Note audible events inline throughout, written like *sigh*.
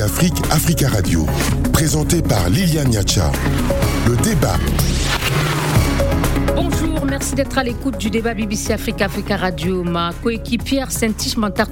Afrique, Africa Radio. Présenté par Liliane Niacha. Le débat. Merci d'être à l'écoute du débat BBC Afrique Africa Radio. Ma coéquipière Saint-Tiche Mantar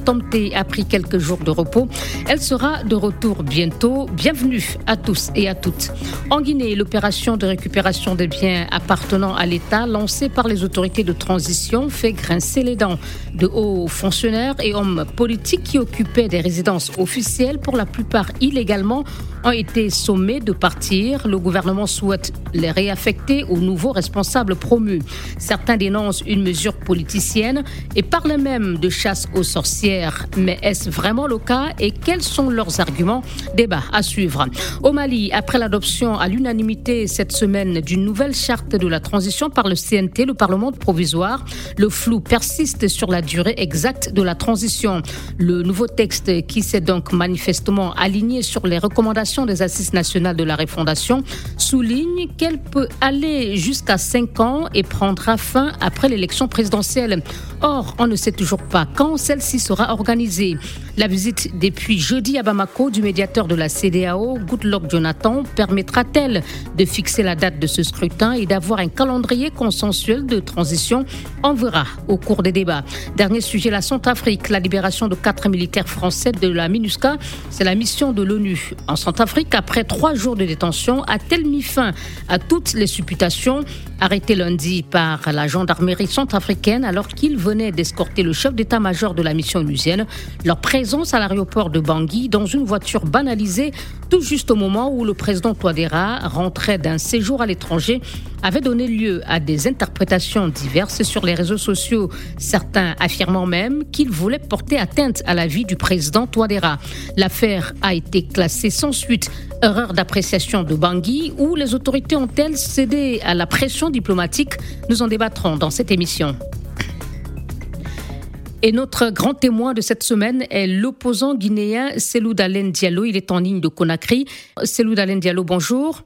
a pris quelques jours de repos. Elle sera de retour bientôt. Bienvenue à tous et à toutes. En Guinée, l'opération de récupération des biens appartenant à l'État lancée par les autorités de transition fait grincer les dents de hauts fonctionnaires et hommes politiques qui occupaient des résidences officielles, pour la plupart illégalement, ont été sommés de partir. Le gouvernement souhaite les réaffecter aux nouveaux responsables promus. Certains dénoncent une mesure politicienne et parlent même de chasse aux sorcières. Mais est-ce vraiment le cas et quels sont leurs arguments? Débat à suivre. Au Mali, après l'adoption à l'unanimité cette semaine d'une nouvelle charte de la transition par le CNT, le Parlement provisoire, le flou persiste sur la durée exacte de la transition. Le nouveau texte qui s'est donc manifestement aligné sur les recommandations des assises nationales de la refondation souligne qu'elle peut aller jusqu'à 5 ans et prendra fin après l'élection présidentielle. Or, on ne sait toujours pas quand celle-ci sera organisée. La visite depuis jeudi à Bamako du médiateur de la CDAO, Goodluck Jonathan, permettra-t-elle de fixer la date de ce scrutin et d'avoir un calendrier consensuel de transition? On verra au cours des débats. Dernier sujet, la Centrafrique, la libération de quatre militaires français de la MINUSCA. C'est la mission de l'ONU en Centrafrique. Après trois jours de détention, a-t-elle mis fin à toutes les supputations? Arrêtées lundi par la gendarmerie centrafricaine alors qu'ils venaient d'escorter le chef d'état-major de la mission onusienne Leur présence à l'aéroport de Bangui dans une voiture banalisée tout juste au moment où le président Touadéra rentrait d'un séjour à l'étranger avait donné lieu à des interprétations diverses sur les réseaux sociaux, certains affirmant même qu'il voulait porter atteinte à la vie du président Touadéra. L'affaire a été classée sans suite erreur d'appréciation de Bangui ou les autorités ont-elles cédé à la pression diplomatique? Nous en débattrons dans cette émission. Et notre grand témoin de cette semaine est l'opposant guinéen Selou Dalen Diallo. Il est en ligne de Conakry. Selou Dalen Diallo, bonjour.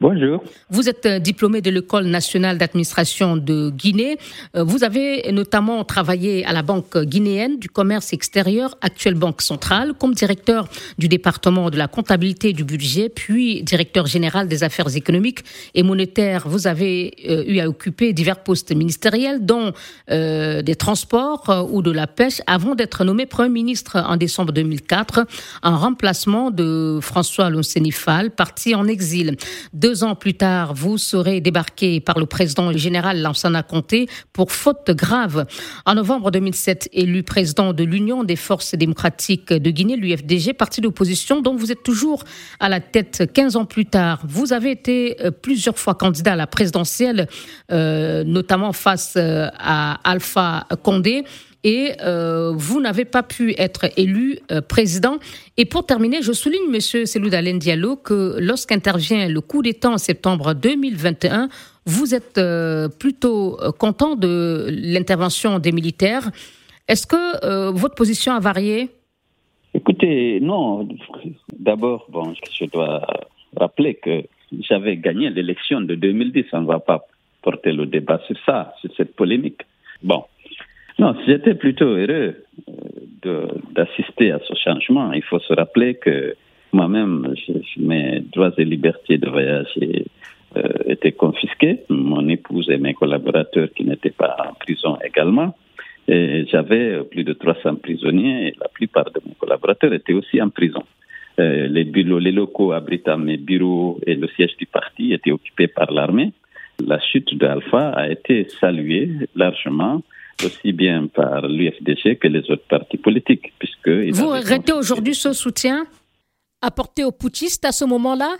Bonjour. Vous êtes euh, diplômé de l'École nationale d'administration de Guinée. Euh, vous avez notamment travaillé à la Banque guinéenne du commerce extérieur, actuelle Banque centrale, comme directeur du département de la comptabilité du budget, puis directeur général des affaires économiques et monétaires. Vous avez euh, eu à occuper divers postes ministériels, dont des transports ou de la pêche, avant d'être nommé Premier ministre en décembre 2004, en remplacement de François Lonsenifal, parti en exil. Deux ans plus tard, vous serez débarqué par le président général Lansana Conté pour faute grave. En novembre 2007, élu président de l'Union des forces démocratiques de Guinée, l'UFDG, parti d'opposition dont vous êtes toujours à la tête 15 ans plus tard. Vous avez été euh, plusieurs fois candidat à la présidentielle, euh, notamment face euh, à Alpha Condé et euh, vous n'avez pas pu être élu euh, président. Et pour terminer, je souligne, Monsieur Selou Dalen Diallo, que lorsqu'intervient le coup d'État en septembre 2021, vous êtes euh, plutôt content de l'intervention des militaires. Est-ce que votre position a varié? Écoutez, non. D'abord, bon, je dois rappeler que j'avais gagné l'élection de 2010. On ne va pas porter le débat sur ça, sur cette polémique. Bon, non, j'étais plutôt heureux euh, d'assister à ce changement. Il faut se rappeler que moi-même, mes droits et libertés de voyage euh, étaient confisqués. Mon épouse et mes collaborateurs qui n'étaient pas en prison également. J'avais plus de 300 prisonniers et la plupart de mes collaborateurs étaient aussi en prison. Euh, les, bureaux, les locaux abritant mes bureaux et le siège du parti étaient occupés par l'armée. La chute d'Alpha a été saluée largement aussi bien par l'UFDG que les autres partis politiques. Puisque Vous regrettez aujourd'hui ce soutien apporté aux putschistes à ce moment-là?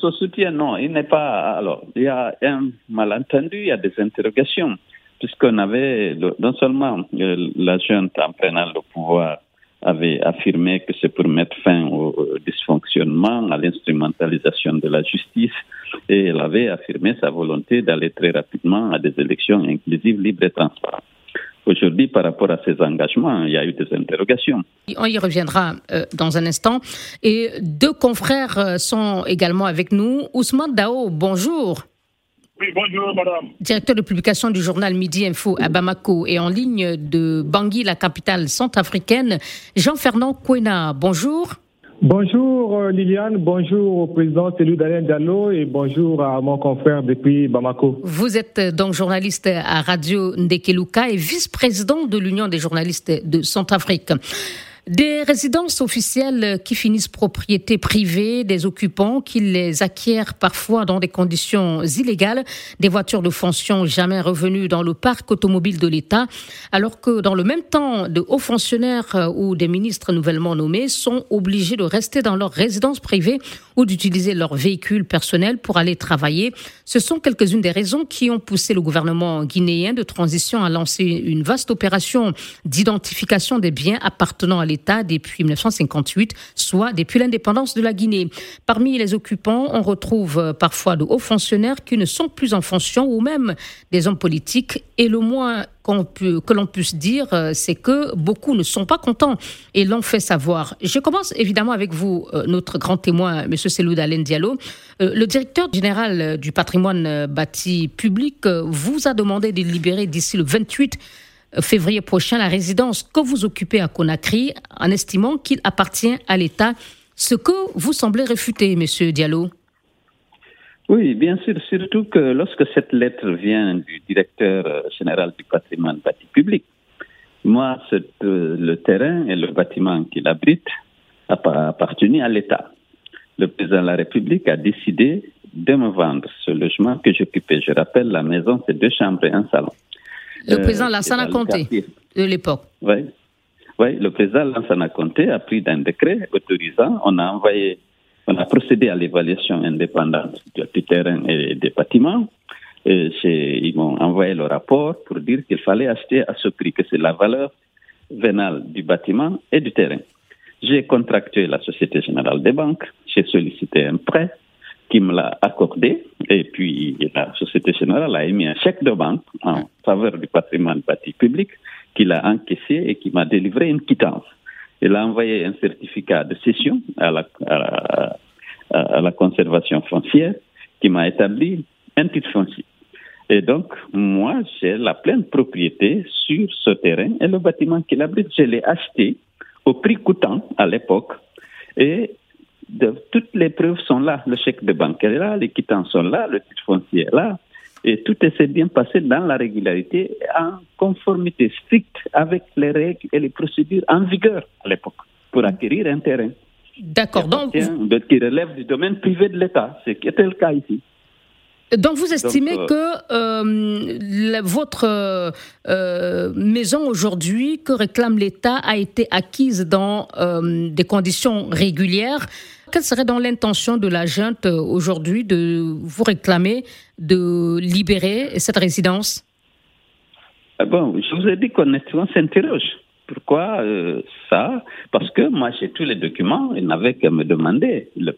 Ce soutien, non, il n'est pas. Alors, il y a un malentendu, il y a des interrogations, puisqu'on avait, non seulement euh, la junte en prenant le pouvoir avait affirmé que c'est pour mettre fin au dysfonctionnement, à l'instrumentalisation de la justice, et elle avait affirmé sa volonté d'aller très rapidement à des élections inclusives, libres et transparentes. Aujourd'hui, par rapport à ces engagements, il y a eu des interrogations. On y reviendra euh, dans un instant. Et deux confrères euh, sont également avec nous. Ousmane Dao, bonjour. Oui, bonjour, madame. Directeur de publication du journal Midi Info à Bamako et en ligne de Bangui, la capitale centrafricaine. Jean-Fernand Kouena, bonjour. Bonjour euh, Liliane, bonjour au président Célou Daniel Diallo et bonjour à mon confrère depuis Bamako. Vous êtes euh, donc journaliste à Radio Ndekeluka et vice-président de l'Union des journalistes de Centrafrique. Des résidences officielles qui finissent propriété privée des occupants qui les acquièrent parfois dans des conditions illégales, des voitures de fonction jamais revenues dans le parc automobile de l'État, alors que dans le même temps, de hauts fonctionnaires euh, ou des ministres nouvellement nommés sont obligés de rester dans leur résidence privée ou d'utiliser leur véhicule personnel pour aller travailler. Ce sont quelques-unes des raisons qui ont poussé le gouvernement guinéen de transition à lancer une vaste opération d'identification des biens appartenant à l'État depuis 1958, soit depuis l'indépendance de la Guinée. Parmi les occupants, on retrouve euh, parfois de hauts fonctionnaires qui ne sont plus en fonction ou même des hommes politiques. Et le moins que l'on puisse dire, euh, c'est que beaucoup ne sont pas contents et l'ont fait savoir. Je commence évidemment avec vous, euh, notre grand témoin, M. Selou Dalen Diallo. Le directeur général du patrimoine bâti public vous a demandé de libérer d'ici le 28 février prochain la résidence que vous occupez à Conakry en estimant qu'il appartient à l'État, ce que vous semblez réfuter, Monsieur Diallo. Oui, bien sûr, surtout que lorsque cette lettre vient du directeur euh, général du patrimoine bâti public, moi, euh, le terrain et le bâtiment qu'il abrite appartenu à l'État. Le président de la République a décidé de me vendre ce logement que j'occupais. Je rappelle, la maison, c'est deux chambres et un salon. Le président Lansana Conté de l'époque. Oui. oui, le président Lansana Conté a pris un décret autorisant, on a envoyé, on a procédé à l'évaluation indépendante du terrain et des bâtiments. Et ils m'ont envoyé le rapport pour dire qu'il fallait acheter à ce prix, que c'est la valeur vénale du bâtiment et du terrain. J'ai contracté la Société Générale des Banques, j'ai sollicité un prêt qui me l'a accordé. Et puis, la Société Générale a émis un chèque de banque en faveur du patrimoine bâti public qu'il a encaissé et qui m'a délivré une quittance. Il a envoyé un certificat de cession à la, à la, conservation foncière qui m'a établi un titre foncier. Et donc, moi, j'ai la pleine propriété sur ce terrain et le bâtiment qu'il abrite, je l'ai acheté au prix coûtant à l'époque. Et toutes les preuves sont là. Le chèque de banque est là, les quittances sont là, le titre foncier est là. Et tout s'est bien passé dans la régularité, en conformité stricte avec les règles et les procédures en vigueur à l'époque pour acquérir un terrain. D'accord. Donc, qui relève du domaine privé de l'État, ce qui était le cas ici. Donc vous estimez euh, que euh, votre euh, maison aujourd'hui que réclame l'État a été acquise dans des conditions régulières. Quelle serait dans l'intention de la junte aujourd'hui de vous réclamer de libérer cette résidence? Ah Bon, je vous ai dit qu'on s'interroge. Pourquoi ça? Parce que moi j'ai tous les documents, il n'avait qu'à me demander le,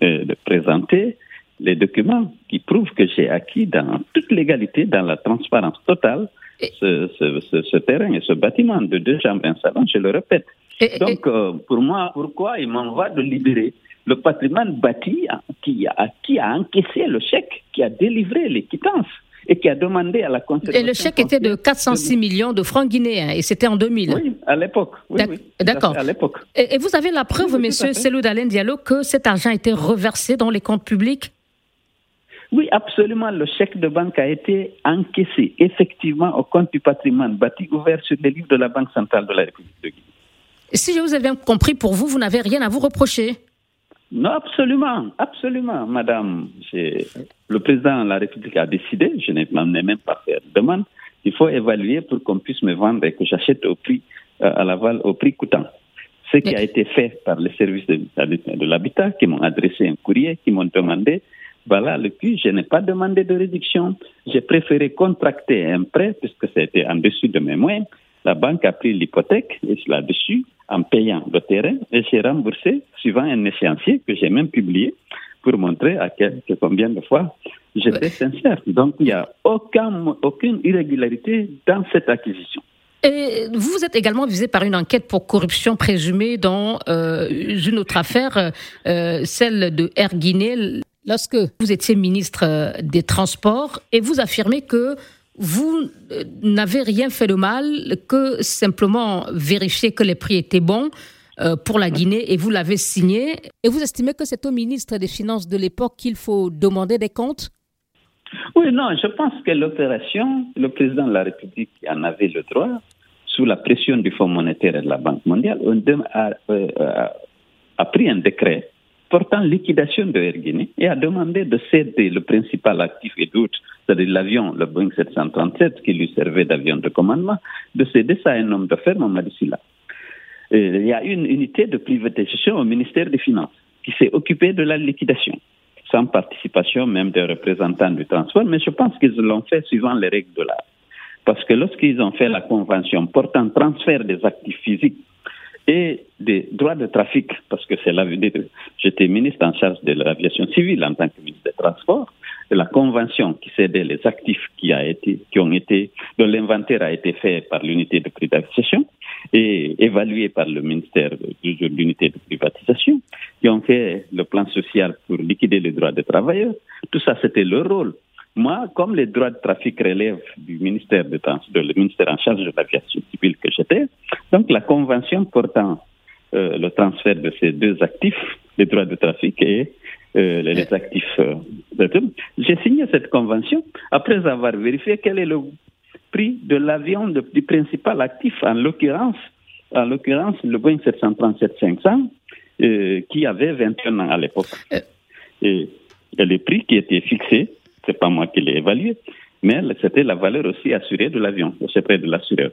de présenter les documents qui prouvent que j'ai acquis dans toute légalité, dans la transparence totale, ce, terrain et ce bâtiment de deux chambres salon, je le répète. Donc, euh, pour moi, pourquoi il m'envoie de libérer le patrimoine bâti qui a, qui a encaissé le chèque, qui a délivré les quittances et qui a demandé à la conservation. Et le chèque était de 406 millions de francs guinéens et c'était en 2000. Oui, à l'époque. Oui, D'accord. À l'époque. Et, vous avez la preuve, monsieur Selou Diallo, que cet argent a été reversé dans les comptes publics oui, absolument. Le chèque de banque a été encaissé effectivement au compte du patrimoine bâti ouvert sur les livres de la Banque centrale de la République de Guinée. Si je vous ai bien compris, pour vous, vous n'avez rien à vous reprocher? Non, absolument, absolument, madame. Le président de la République a décidé, je n'ai même pas fait de demande, il faut évaluer pour qu'on puisse me vendre et que j'achète au prix, euh, à l'aval, au prix coûtant. Ce qui a été fait par les services de, de l'habitat qui m'ont adressé un courrier, qui m'ont demandé voilà, le plus, je n'ai pas demandé de réduction. J'ai préféré contracter un prêt puisque c'était en dessus de mes moyens. La banque a pris l'hypothèque et là-dessus en payant le terrain et j'ai remboursé suivant un échéancier que j'ai même publié pour montrer à quel, combien de fois j'étais sincère. Donc il n'y a aucun, aucune irrégularité dans cette acquisition. Et vous êtes également visé par une enquête pour corruption présumée dans euh, une autre affaire, euh, celle de Air Guinée lorsque vous étiez ministre euh, des Transports et vous affirmez que vous euh, n'avez rien fait de mal, que simplement vérifier que les prix étaient bons. pour la Guinée et vous l'avez signé. Et vous estimez que c'est au ministre des Finances de l'époque qu'il faut demander des comptes? Oui, non, je pense que l'opération, le président de la République en avait le droit, sous la pression du Fonds monétaire et de la Banque mondiale, a pris un décret portant liquidation de Air et a demandé de céder le principal actif et d'autres, c'est-à-dire l'avion, le Boeing 737 qui lui servait d'avion de commandement, de céder ça à un homme d'affaires, Mamadou Silla. Il y a une unité de privatisation au ministère des Finances qui s'est occupée de la liquidation, sans participation même des représentants du transport, mais je pense qu'ils l'ont fait suivant les règles de l'art. Parce que lorsqu'ils ont fait la convention portant transfert des actifs physiques et des droits de trafic, parce que c'est la j'étais ministre en charge de l'aviation civile en tant que ministre des Transports, de la convention qui cédait les actifs qui, a été, qui ont été, dont l'inventaire a été fait par l'unité de privatisation et évalué par le ministère de, l'unité de privatisation, qui ont fait le plan social pour liquider les droits des travailleurs. Tout ça, c'était leur rôle. Moi, comme les droits de trafic relèvent du ministère, de, le ministère en charge de l'aviation civile que j'étais, donc la convention portant euh, le transfert de ces deux actifs, les droits de trafic et euh, les actifs euh, j'ai signé cette convention après avoir vérifié quel est le prix de l'avion du principal actif, en l'occurrence, en l'occurrence le Boeing 737-500, qui avait 21 ans à l'époque. Et, et les prix qui étaient fixés c'est pas moi qui l'ai évalué, mais c'était la valeur aussi assurée de l'avion, au près de l'assureur.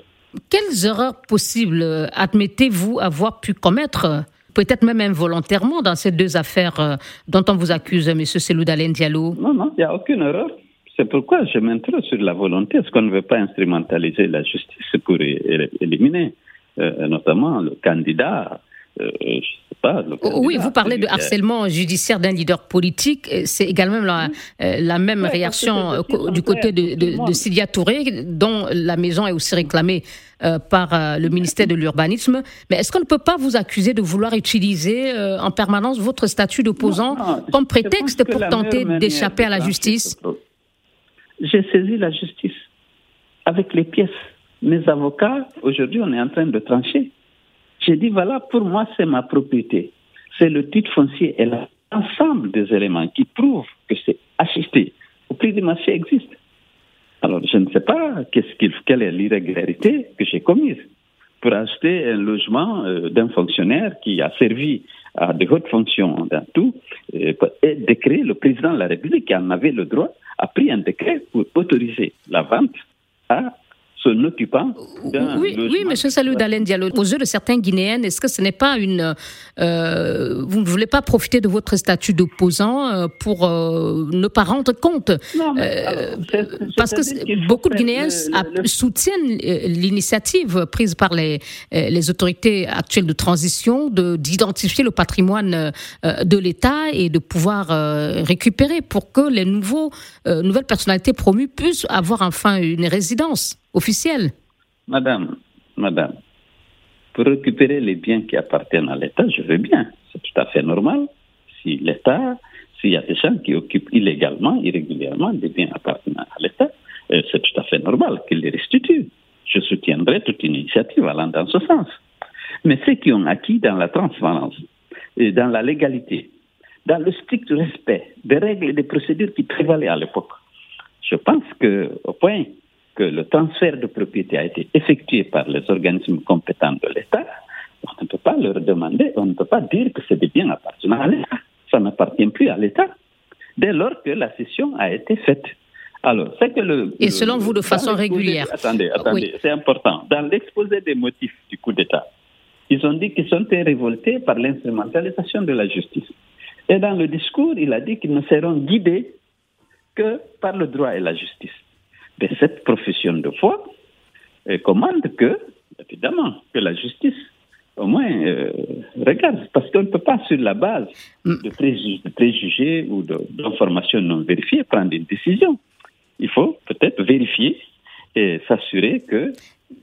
Quelles erreurs possibles euh, admettez-vous avoir pu commettre peut-être même involontairement dans ces deux affaires euh, dont on vous accuse, M. Selou Dalen Diallo? Non, non, il n'y a aucune erreur. C'est pourquoi je m'interroge sur la volonté. Est-ce qu'on ne veut pas instrumentaliser la justice pour éliminer euh, notamment le candidat oui, vous parlez de harcèlement judiciaire d'un leader politique. C'est également la, euh, la même réaction euh, du côté de, de, Sylvia Touré, dont la maison est aussi réclamée euh, par le ministère de l'Urbanisme. Mais est-ce qu'on ne peut pas vous accuser de vouloir utiliser en permanence votre statut d'opposant comme prétexte pour tenter d'échapper à la justice J'ai saisi la justice avec les pièces. Mes avocats, aujourd'hui, on est en train de trancher. J'ai dit, voilà, pour moi, c'est ma propriété. C'est le titre foncier et l'ensemble des éléments qui prouvent que c'est assisté au prix du marché existe. Alors, je ne sais pas qu'est-ce quelle est l'irrégularité que j'ai commise pour acheter un logement euh, d'un fonctionnaire qui a servi à de hautes fonctions dans tout, et, et décret, le président de la République qui en avait le droit, a pris un décret pour autoriser la vente à occupant Oui, oui M. Salou Dalen Diallo. Aux yeux de certains Guinéens, est-ce que ce n'est pas une. Euh, vous ne voulez pas profiter de votre statut d'opposant euh, pour euh, ne pas rendre compte Parce que beaucoup de Guinéens soutiennent l'initiative prise par les, les autorités actuelles de transition d'identifier le patrimoine de l'État et de pouvoir récupérer pour que les nouveaux, nouvelles personnalités promues puissent avoir enfin une résidence officielle. Madame, madame, pour récupérer les biens qui appartiennent à l'État, je veux bien. C'est tout à fait normal. Si l'État, s'il y a des gens qui occupent illégalement, irrégulièrement des biens appartenant à l'État, euh, c'est tout à fait normal qu'ils les restituent. Je soutiendrai toute initiative allant dans ce sens. Mais ceux qui ont acquis dans la transparence dans la légalité, dans le strict respect des règles et des procédures qui prévalaient à l'époque, je pense qu'au point que le transfert de propriété a été effectué par les organismes compétents de l'État, on ne peut pas leur demander, on ne peut pas dire que c'est des biens appartenant à l'État. Ça n'appartient plus à l'État dès lors que la cession a été faite. Alors, c'est que le. Et selon vous, de façon régulière. Attendez, attendez, c'est important. Dans l'exposé des motifs du coup d'État, ils ont dit qu'ils sont révoltés par l'instrumentalisation de la justice. Et dans le discours, il a dit qu'ils ne seront guidés que par le droit et la justice de cette profession de foi commande que, évidemment, que la justice au moins euh, regarde, parce qu'on ne peut pas sur la base mm. de, préjugés, ou d'informations non vérifiées prendre une décision. Il faut peut-être vérifier et s'assurer que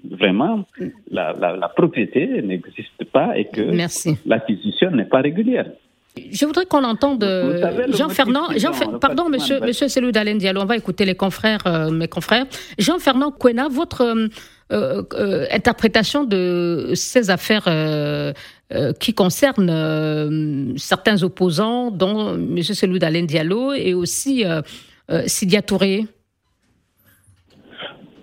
vraiment la, la propriété n'existe pas et que l'acquisition n'est pas régulière. Je voudrais qu'on entende Jean-Fernand, Jean, pardon, monsieur, monsieur Selou Dalen Diallo, on va écouter les confrères, euh, mes confrères. Jean-Fernand Quena, votre euh, euh, interprétation de ces affaires qui concerne certains opposants, dont M. Selou Dalen Diallo et aussi Sidia Touré.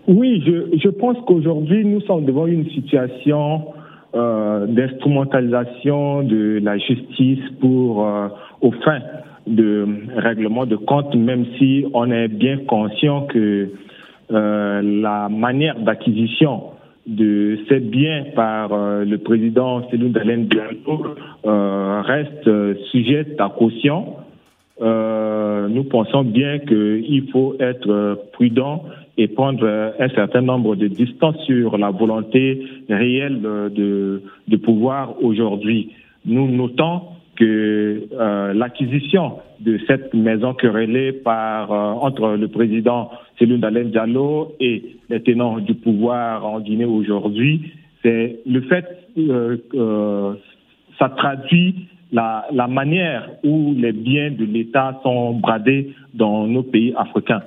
Oui, je, je pense qu'aujourd'hui, nous sommes devant une situation euh, d'instrumentalisation de la justice pour euh, aux fins de règlement de compte, même si on est bien conscient que euh, la manière d'acquisition de ces biens par le président Céline Dalen reste sujette à caution. nous pensons bien qu'il faut être prudent et prendre un certain nombre de distances sur la volonté réelle de, pouvoir aujourd'hui. Nous notons que euh, l'acquisition de cette maison querellée par euh, entre le président Céline Dalen Diallo et les tenants du pouvoir en Guinée aujourd'hui, c'est le fait euh, que ça traduit la, la manière où les biens de l'État sont bradés dans nos pays africains.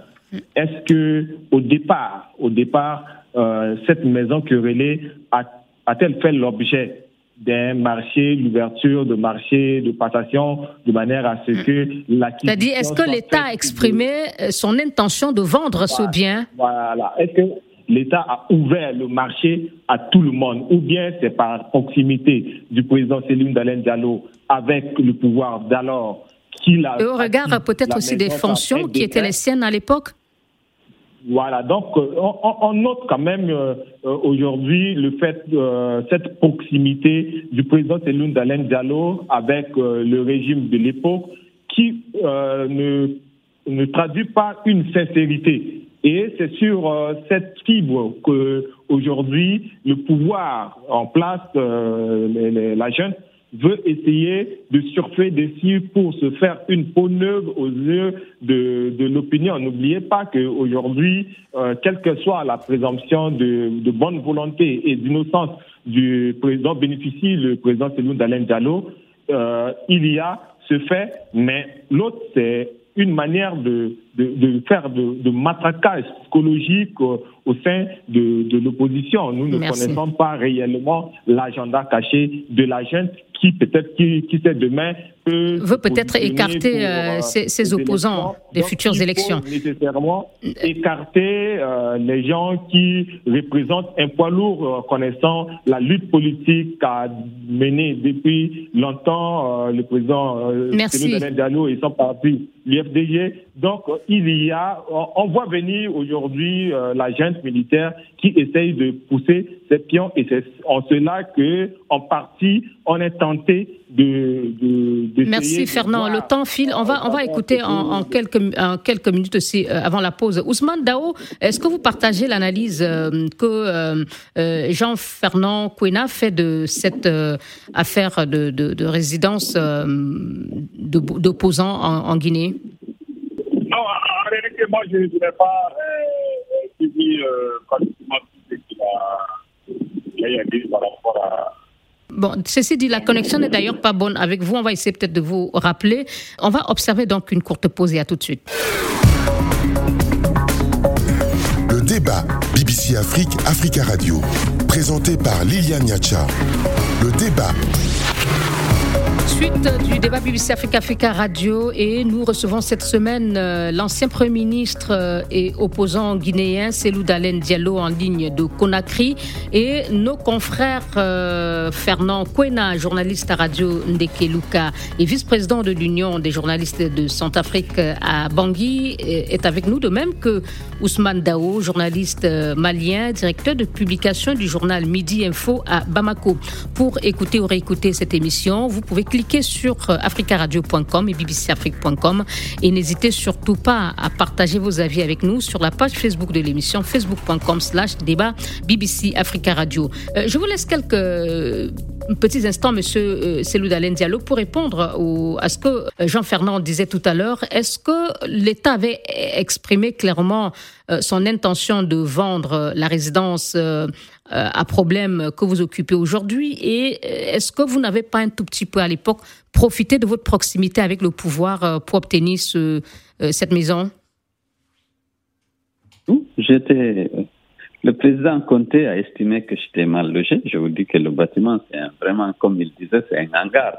Est-ce que au départ, au départ, euh, cette maison querellée a-t-elle fait l'objet d'un marché, l'ouverture de marché, de passation, de manière à ce que la C'est-à-dire, est-ce que l'État a exprimé euh, son intention de vendre ce bien Voilà. Est-ce que l'État a ouvert le marché à tout le monde ou bien c'est par proximité du président Céline Dalen Diallo avec le pouvoir d'alors qu'il a... Et au regard peut-être aussi des fonctions qui étaient les siennes à l'époque voilà, donc euh, on, note quand même euh, euh, aujourd'hui le fait cette proximité du président Seloun Dalen Diallo avec le régime de l'époque qui ne, ne traduit pas une sincérité. Et c'est sur cette fibre que aujourd'hui le pouvoir en place, la jeune veut essayer de surfer dessus pour se faire une peau neuve aux yeux de, de l'opinion. N'oubliez pas qu'aujourd'hui, euh, quelle que soit la présomption de, de bonne volonté et d'innocence du président bénéficie, le président Seloun d'Alain Diallo, euh, il y a ce fait, mais l'autre, c'est une manière de, de, de faire de, de, matraquage psychologique au, au sein de, de l'opposition. Nous ne connaissons pas réellement l'agenda caché de la jeune qui peut-être qui, qui sait demain peut veut peut-être écarter euh, ses, ses opposants des futures élections. nécessairement écarter euh, les gens qui représentent un poids lourd euh, connaissant la lutte politique qu'a menée depuis longtemps le président Merci. Diallo et son parti. Donc il y a, on voit venir aujourd'hui la junte militaire qui essaye de pousser ses pions et c'est en cela que en partie on est tenté de, de Merci Fernand. Le temps file. On va, on va écouter en, quelques, en quelques minutes aussi euh, avant la pause. Ousmane Dao, est-ce que vous partagez l'analyse euh, que euh, Jean-Fernand Kouena fait de cette affaire de, de, résidence d'opposants en, Guinée? Réalité, moi, je ne voudrais pas suivi pratiquement tout ce qu'il a, a dit par rapport à Bon, ceci dit, la connexion n'est d'ailleurs pas bonne avec vous. On va essayer peut-être de vous rappeler. On va observer donc une courte pause et à tout de suite. Le débat BBC Afrique, Africa Radio, présenté par Liliane Niacha. Le débat Suite du débat BBC Africa Africa Radio et nous recevons cette semaine euh, l'ancien Premier ministre euh, et opposant guinéen Selou Dalen Diallo en ligne de Conakry et nos confrères euh, Fernand Kwena, journaliste à Radio Ndeke Luka et vice-président de l'Union des journalistes de Centrafrique à Bangui est avec nous, de même que Ousmane Dao, journaliste malien, directeur de publication du journal Midi Info à Bamako. Pour écouter ou réécouter cette émission, vous pouvez cliquez sur euh, africaradio.com et bbcafrique.com et n'hésitez surtout pas à partager vos avis avec nous sur la page Facebook de l'émission facebook.com slash débat BBC Africa Radio. Euh, je vous laisse quelques euh, petits instants, Monsieur Selou Dalen Diallo, pour répondre au, à ce que Jean-Fernand disait tout à l'heure. Est-ce que l'État avait exprimé clairement son intention de vendre la résidence à problème que vous occupez aujourd'hui Et euh, est-ce que vous n'avez pas un tout petit peu à l'époque profité de votre proximité avec le pouvoir euh, pour obtenir ce, cette maison? J'étais Le président Conté a estimé que j'étais mal logé. Je vous dis que le bâtiment, c'est vraiment, comme il disait, c'est un hangar.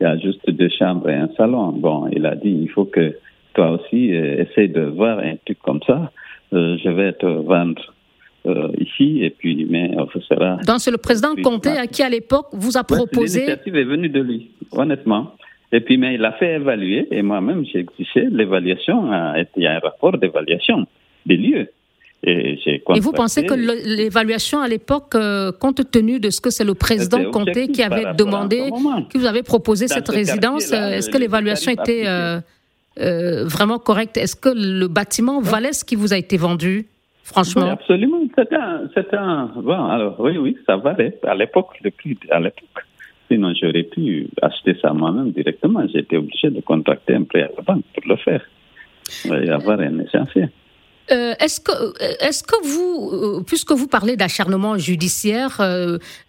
Il y a juste deux chambres et un salon. Bon, il a dit, il faut que toi aussi euh, essaye de voir un truc comme ça. Euh, je vais te vendre euh, ici et puis, mais ce sera. Donc, c'est le président Conté à qui, à l'époque, vous a proposé. L'initiative est venue de lui, honnêtement. Et puis, mais il a fait évaluer, et moi-même, j'ai exigé l'évaluation. Il y a un rapport d'évaluation des lieux. Et, et, vous pensez que l'évaluation à l'époque, euh, compte tenu de ce que c'est le président Comté qui avait demandé, qui vous avait proposé cette résidence, euh, est-ce que l'évaluation était euh, vraiment correcte? Est-ce que le bâtiment valait ce qui vous a été vendu Franchement? oui, Absolument. C'est un, Bon, alors, oui, oui, ça valait. À l'époque, le prix, à l'époque. Sinon, j'aurais pu acheter ça moi-même directement. J'étais obligé de contacter un prêt à la banque pour le faire. Et avoir un essentiel. Euh, est-ce que, euh, est-ce que vous, euh, puisque vous parlez d'acharnement judiciaire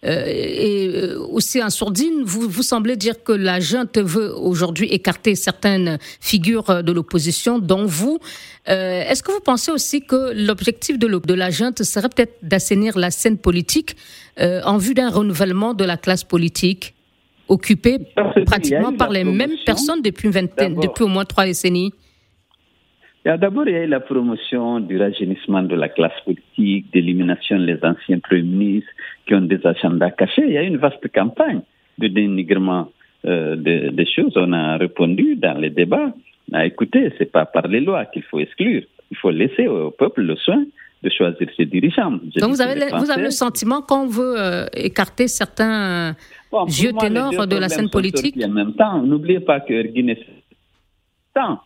et aussi en sourdine, vous, vous semblez dire que la junte veut aujourd'hui écarter certaines figures de l'opposition, dont vous. est-ce que vous pensez aussi que l'objectif de, de la junte serait peut-être d'assainir la scène politique en vue d'un renouvellement de la classe politique occupée pratiquement par les mêmes personnes depuis, une vingtaine, depuis au moins trois décennies? D'abord, il y a eu la promotion du rajeunissement de la classe politique, d'élimination des anciens premiers ministres qui ont des agendas cachés. Il y a eu une vaste campagne de dénigrement euh, des choses. On a répondu dans les débats. Ah, écoutez, ce n'est pas par les lois qu'il faut exclure. Il faut laisser au peuple le soin de choisir ses dirigeants. Donc vous avez, vous avez, le sentiment qu'on veut euh, écarter certains vieux ténors de la scène politique? En même temps, n'oubliez pas que Erguiné, temps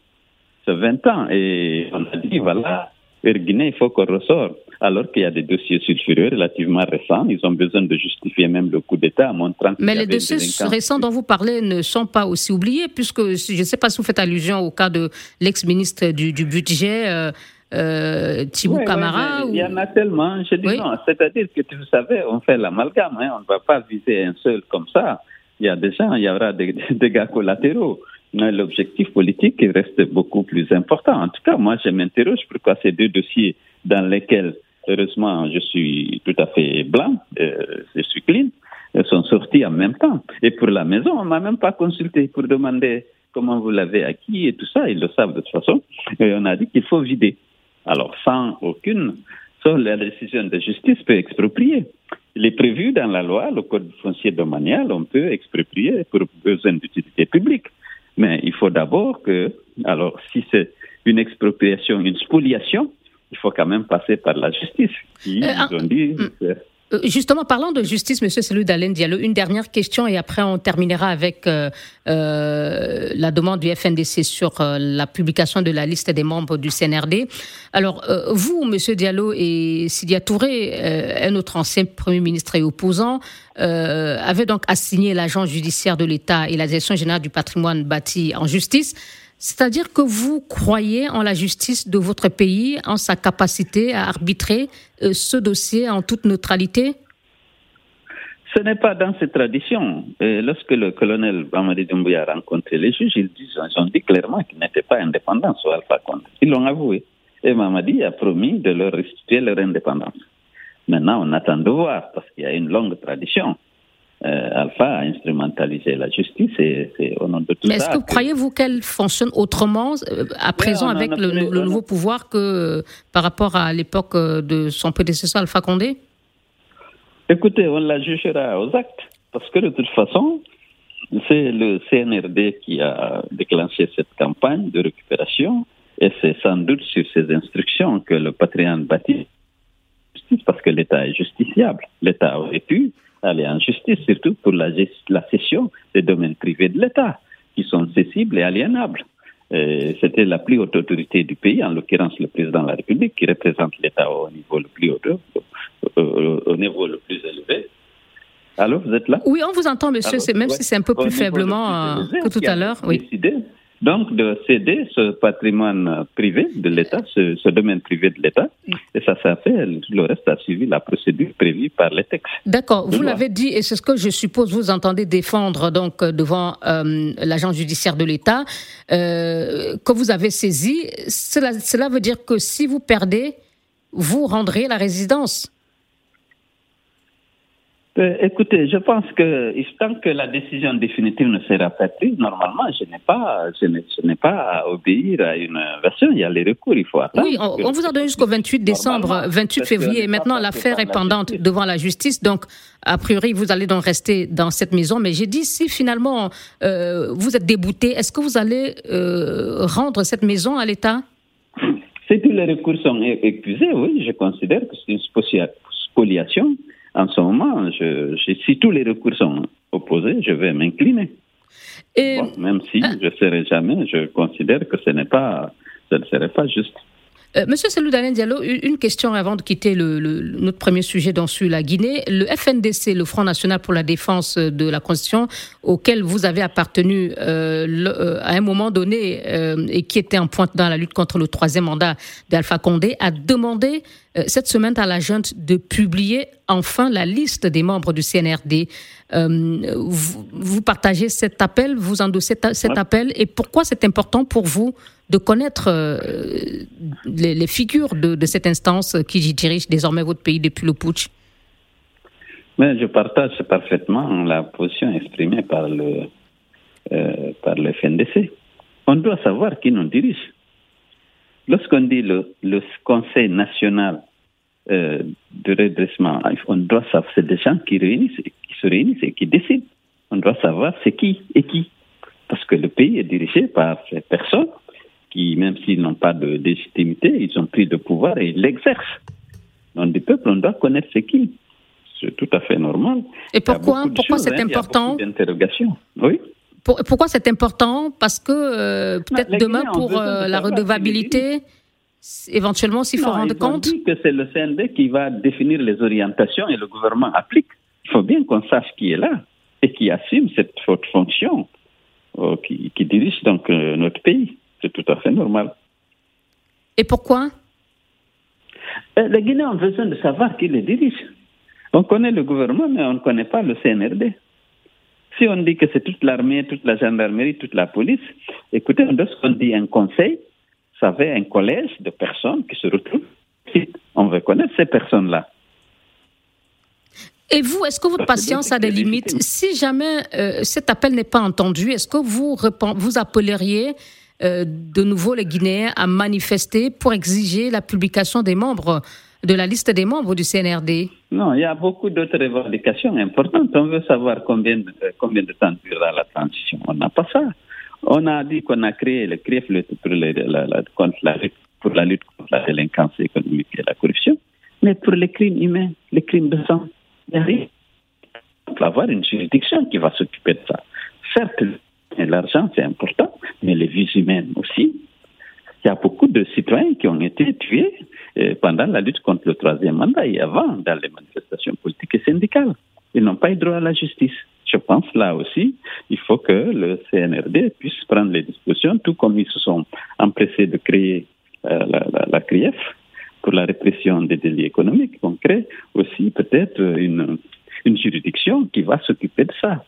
20 ans. Et on a dit, voilà, Erguiné, il faut qu'on ressort. Alors qu'il y a des dossiers sulfureux relativement récents, ils ont besoin de justifier même le coup d'État, montrant Mais les dossiers récents dont vous parlez ne sont pas aussi oubliés, puisque je ne sais pas si vous faites allusion au cas de l'ex-ministre du, budget. Euh, euh Thibou Camara Il y en a tellement. Je dis non, c'est-à-dire que vous savez, on fait l'amalgame, hein, on ne va pas viser un seul comme ça. Il y a des gens, il y aura des *laughs* dégâts collatéraux l'objectif politique reste beaucoup plus important. En tout cas, moi, je m'interroge pourquoi ces deux dossiers dans lesquels, heureusement, je suis tout à fait blanc, euh, je suis clean, euh, sont sortis en même temps. Et pour la maison, on m'a même pas consulté pour demander comment vous l'avez acquis et tout ça. Ils le savent de toute façon. Et on a dit qu'il faut vider. Alors, sans aucune, sans la décision de justice peut exproprier. Il est prévu dans la loi, le code foncier domanial, on peut exproprier pour besoin d'utilité publique. Mais il faut d'abord que, alors si c'est une expropriation, une spoliation, il faut quand même passer par la justice. Qui, euh, ont dit. Euh, justement, parlant de justice, Monsieur Selou Dalen Diallo, une dernière question et après on terminera avec euh, euh, la demande du FNDC sur la publication de la liste des membres du CNRD. Alors, vous, Monsieur Diallo et Sidia Touré, un autre ancien Premier ministre et opposant, avez donc assigné l'agent judiciaire de l'État et la direction générale du patrimoine bâti en justice. C'est-à-dire que vous croyez en la justice de votre pays, en sa capacité à arbitrer euh, ce dossier en toute neutralité? Ce n'est pas dans cette tradition. lorsque le colonel Bamadi Doumbouya a rencontré les juges, ils, ont dit clairement qu'ils n'étaient pas indépendants sur Alpha Condé. Ils l'ont avoué. Et Mamadi a promis de leur restituer leur indépendance. Maintenant, on attend de voir, parce qu'il y a une longue tradition. Euh, Alpha a instrumentalisé la justice et c'est au nom de tout Mais est-ce que, croyez-vous qu'elle fonctionne autrement euh, à présent avec le, nouveau pouvoir que euh, par rapport à l'époque de son prédécesseur Alpha Condé? Écoutez, on la jugera aux actes parce que de toute façon, c'est le CNRD qui a déclenché cette campagne de récupération et c'est sans doute sur ces instructions que le patrimoine bâti parce que l'État est justiciable. L'État aurait pu aller en justice, surtout pour la, la cession des domaines privés de l'État, qui sont cessibles et aliénables. C'était la plus haute autorité du pays, en l'occurrence le président de la République, qui représente l'État au niveau le plus haut, au, niveau le plus élevé. Allô, vous êtes là? Oui, on vous entend, monsieur, même si c'est un peu plus faiblement euh, que tout à l'heure. Oui donc de céder ce patrimoine privé de l'État, ce, domaine privé de l'État. Et ça s'est fait, le reste a suivi la procédure prévue par les textes. D'accord, vous l'avez dit, et c'est ce que je suppose vous entendez défendre donc devant euh, l'agent judiciaire de l'État, euh, que vous avez saisi. Cela, cela veut dire que si vous perdez, vous rendrez la résidence Euh, écoutez, je pense que tant que la décision définitive ne sera pas prise, normalement, je n'ai pas, je n'ai pas à obéir à une version. Il y a les recours, il faut attendre. Oui, on, vous a donné jusqu'au 28 décembre, 28 février. Maintenant, l'affaire est pendante devant la justice. Donc, a priori, vous allez donc rester dans cette maison. Mais j'ai dit, si finalement euh, vous êtes débouté, est-ce que vous allez euh, rendre cette maison à l'État? Si tous les recours sont épuisés, oui, je considère que c'est une spoliation en ce moment, je, si tous les recours sont opposés, je vais m'incliner. même si ah. je ne serai jamais, je considère que ce n'est pas, ce ne serait pas juste. Euh, Monsieur Selou Diallo, une question avant de quitter le, notre premier sujet dans sur la Guinée. Le FNDC, le Front National pour la Défense de la Constitution, auquel vous avez appartenu euh, euh, à un moment donné et qui était en pointe dans la lutte contre le troisième mandat d'Alpha Condé, a demandé cette semaine à la junte de publier enfin la liste des membres du CNRD. Vous, partagez cet appel, vous endossez cet appel, et pourquoi c'est important pour vous de connaître euh, les, figures de, cette instance qui dirige désormais votre pays depuis le putsch? Mais Je partage parfaitement la position exprimée par le, euh, par le FNDC. On doit savoir qui nous dirige. Lorsqu'on dit le, le, Conseil national euh, de redressement, on doit savoir, c'est des gens qui, réunissent, qui se réunissent et qui décident. On doit savoir c'est qui et qui. Parce que le pays est dirigé par ces personnes qui, même s'ils n'ont pas de légitimité, ils ont pris de pouvoir et ils l'exercent. Donc, du peuple, on doit connaître ce qui. C'est tout à fait normal. Et pourquoi, pourquoi c'est hein, important Oui. Pourquoi c'est important? Parce que euh, peut-être demain, pour euh, la redevabilité, éventuellement, s'il faut rendre compte. Dit que c'est le CND qui va définir les orientations et le gouvernement applique. Il faut bien qu'on sache qui est là et qui assume cette haute fonction, euh, qui, qui, dirige donc notre pays. C'est tout à fait normal. Et pourquoi? Les Guinéens ont besoin de savoir qui les dirige. On connaît le gouvernement, mais on ne connaît pas le CNRD. Si on dit que c'est toute l'armée, toute la gendarmerie, toute la police, écoutez, lorsqu'on dit un conseil, ça fait un collège de personnes qui se retrouvent. On veut connaître ces personnes-là. Et vous, est-ce que votre patience a des limites? Si jamais euh, cet appel n'est pas entendu, est-ce que vous, vous appelleriez euh, de nouveau les Guinéens à manifester pour exiger la publication des membres de la liste des membres du CNRD Non, il y a beaucoup d'autres revendications importantes. On veut savoir combien de, combien de temps durera la transition. On n'a pas ça. On a dit qu'on a créé le CRIF pour, la, lutte, pour la lutte contre la délinquance économique et la corruption, mais pour les crimes humains, les crimes de sang, il n'y. On va avoir une juridiction qui va s'occuper de ça. Certes, l'argent, c'est important, mais les vies humaines aussi. Il y a beaucoup de citoyens qui ont été tués euh, pendant la lutte contre le troisième mandat et avant dans les manifestations politiques et syndicales. Ils n'ont pas eu droit à la justice. Je pense là aussi, il faut que le CNRD puisse prendre les dispositions, tout comme ils se sont empressés de créer euh, la, la, CRIEF pour la répression des délits économiques. On crée aussi peut-être une, une juridiction qui va s'occuper de ça.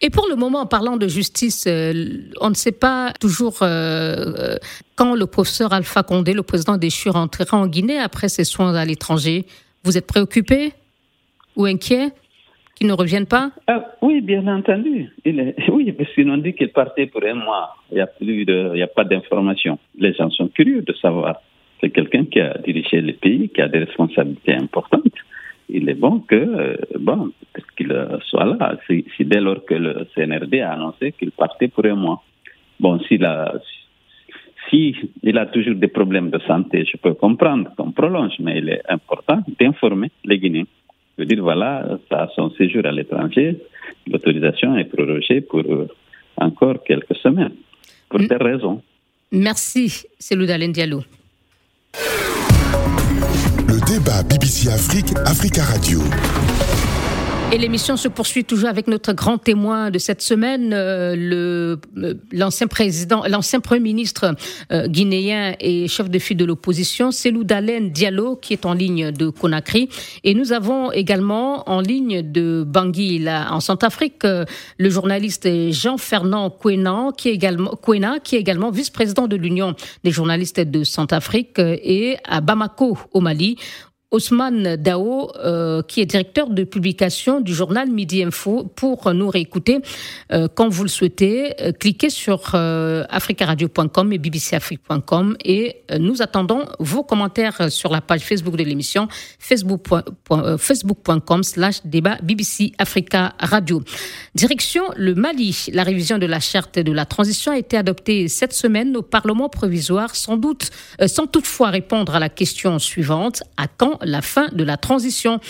Et pour le moment, en parlant de justice, euh, on ne sait pas toujours euh, euh, quand le professeur Alpha Condé, le président déchu, rentrera en Guinée après ses soins à l'étranger. Vous êtes préoccupé ou inquiet qu'il ne revienne pas? Oui, bien entendu. *laughs* Oui, parce qu'ils ont dit qu'il partait pour un mois. Il n'y a, plus de... Il a pas d'informations. Les gens sont curieux de savoir. C'est quelqu'un qui a dirigé le pays, qui a des responsabilités importantes il est bon que euh, bon qu'il soit là. Si, dès lors que le CNRD a annoncé qu'il partait pour un mois. Bon, s'il a si il a toujours des problèmes de santé, je peux comprendre qu'on prolonge, mais il est important d'informer les Guinéens. De dire voilà, ça a son séjour à l'étranger, l'autorisation est prorogée pour euh, encore quelques semaines, pour des raisons. Merci, Selou Diallo. Débat BBC Afrique, Africa Radio. Et l'émission se poursuit toujours avec notre grand témoin de cette semaine, euh, euh, l'ancien président, l'ancien premier ministre euh, guinéen et chef de file de l'opposition, Selou Dalen Diallo, qui est en ligne de Conakry. Et nous avons également en ligne de Bangui, là, en Centrafrique, le journaliste Jean-Fernand Kouena, qui est également qui est également vice-président de l'Union des journalistes de Centrafrique, et à Bamako, au Mali, Ousmane Dao, euh, qui est directeur de publication du journal Midi Info. Pour nous réécouter, euh, quand vous le souhaitez, euh, cliquez sur africaradio.com et bbcafrique.com et nous attendons vos commentaires sur la page Facebook de l'émission facebook.com slash débat BBC Africa Radio. Direction le Mali. La révision de la charte de la transition a été adoptée cette semaine au Parlement provisoire, sans doute, sans toutefois répondre à la question suivante. À quand la fin de la transition.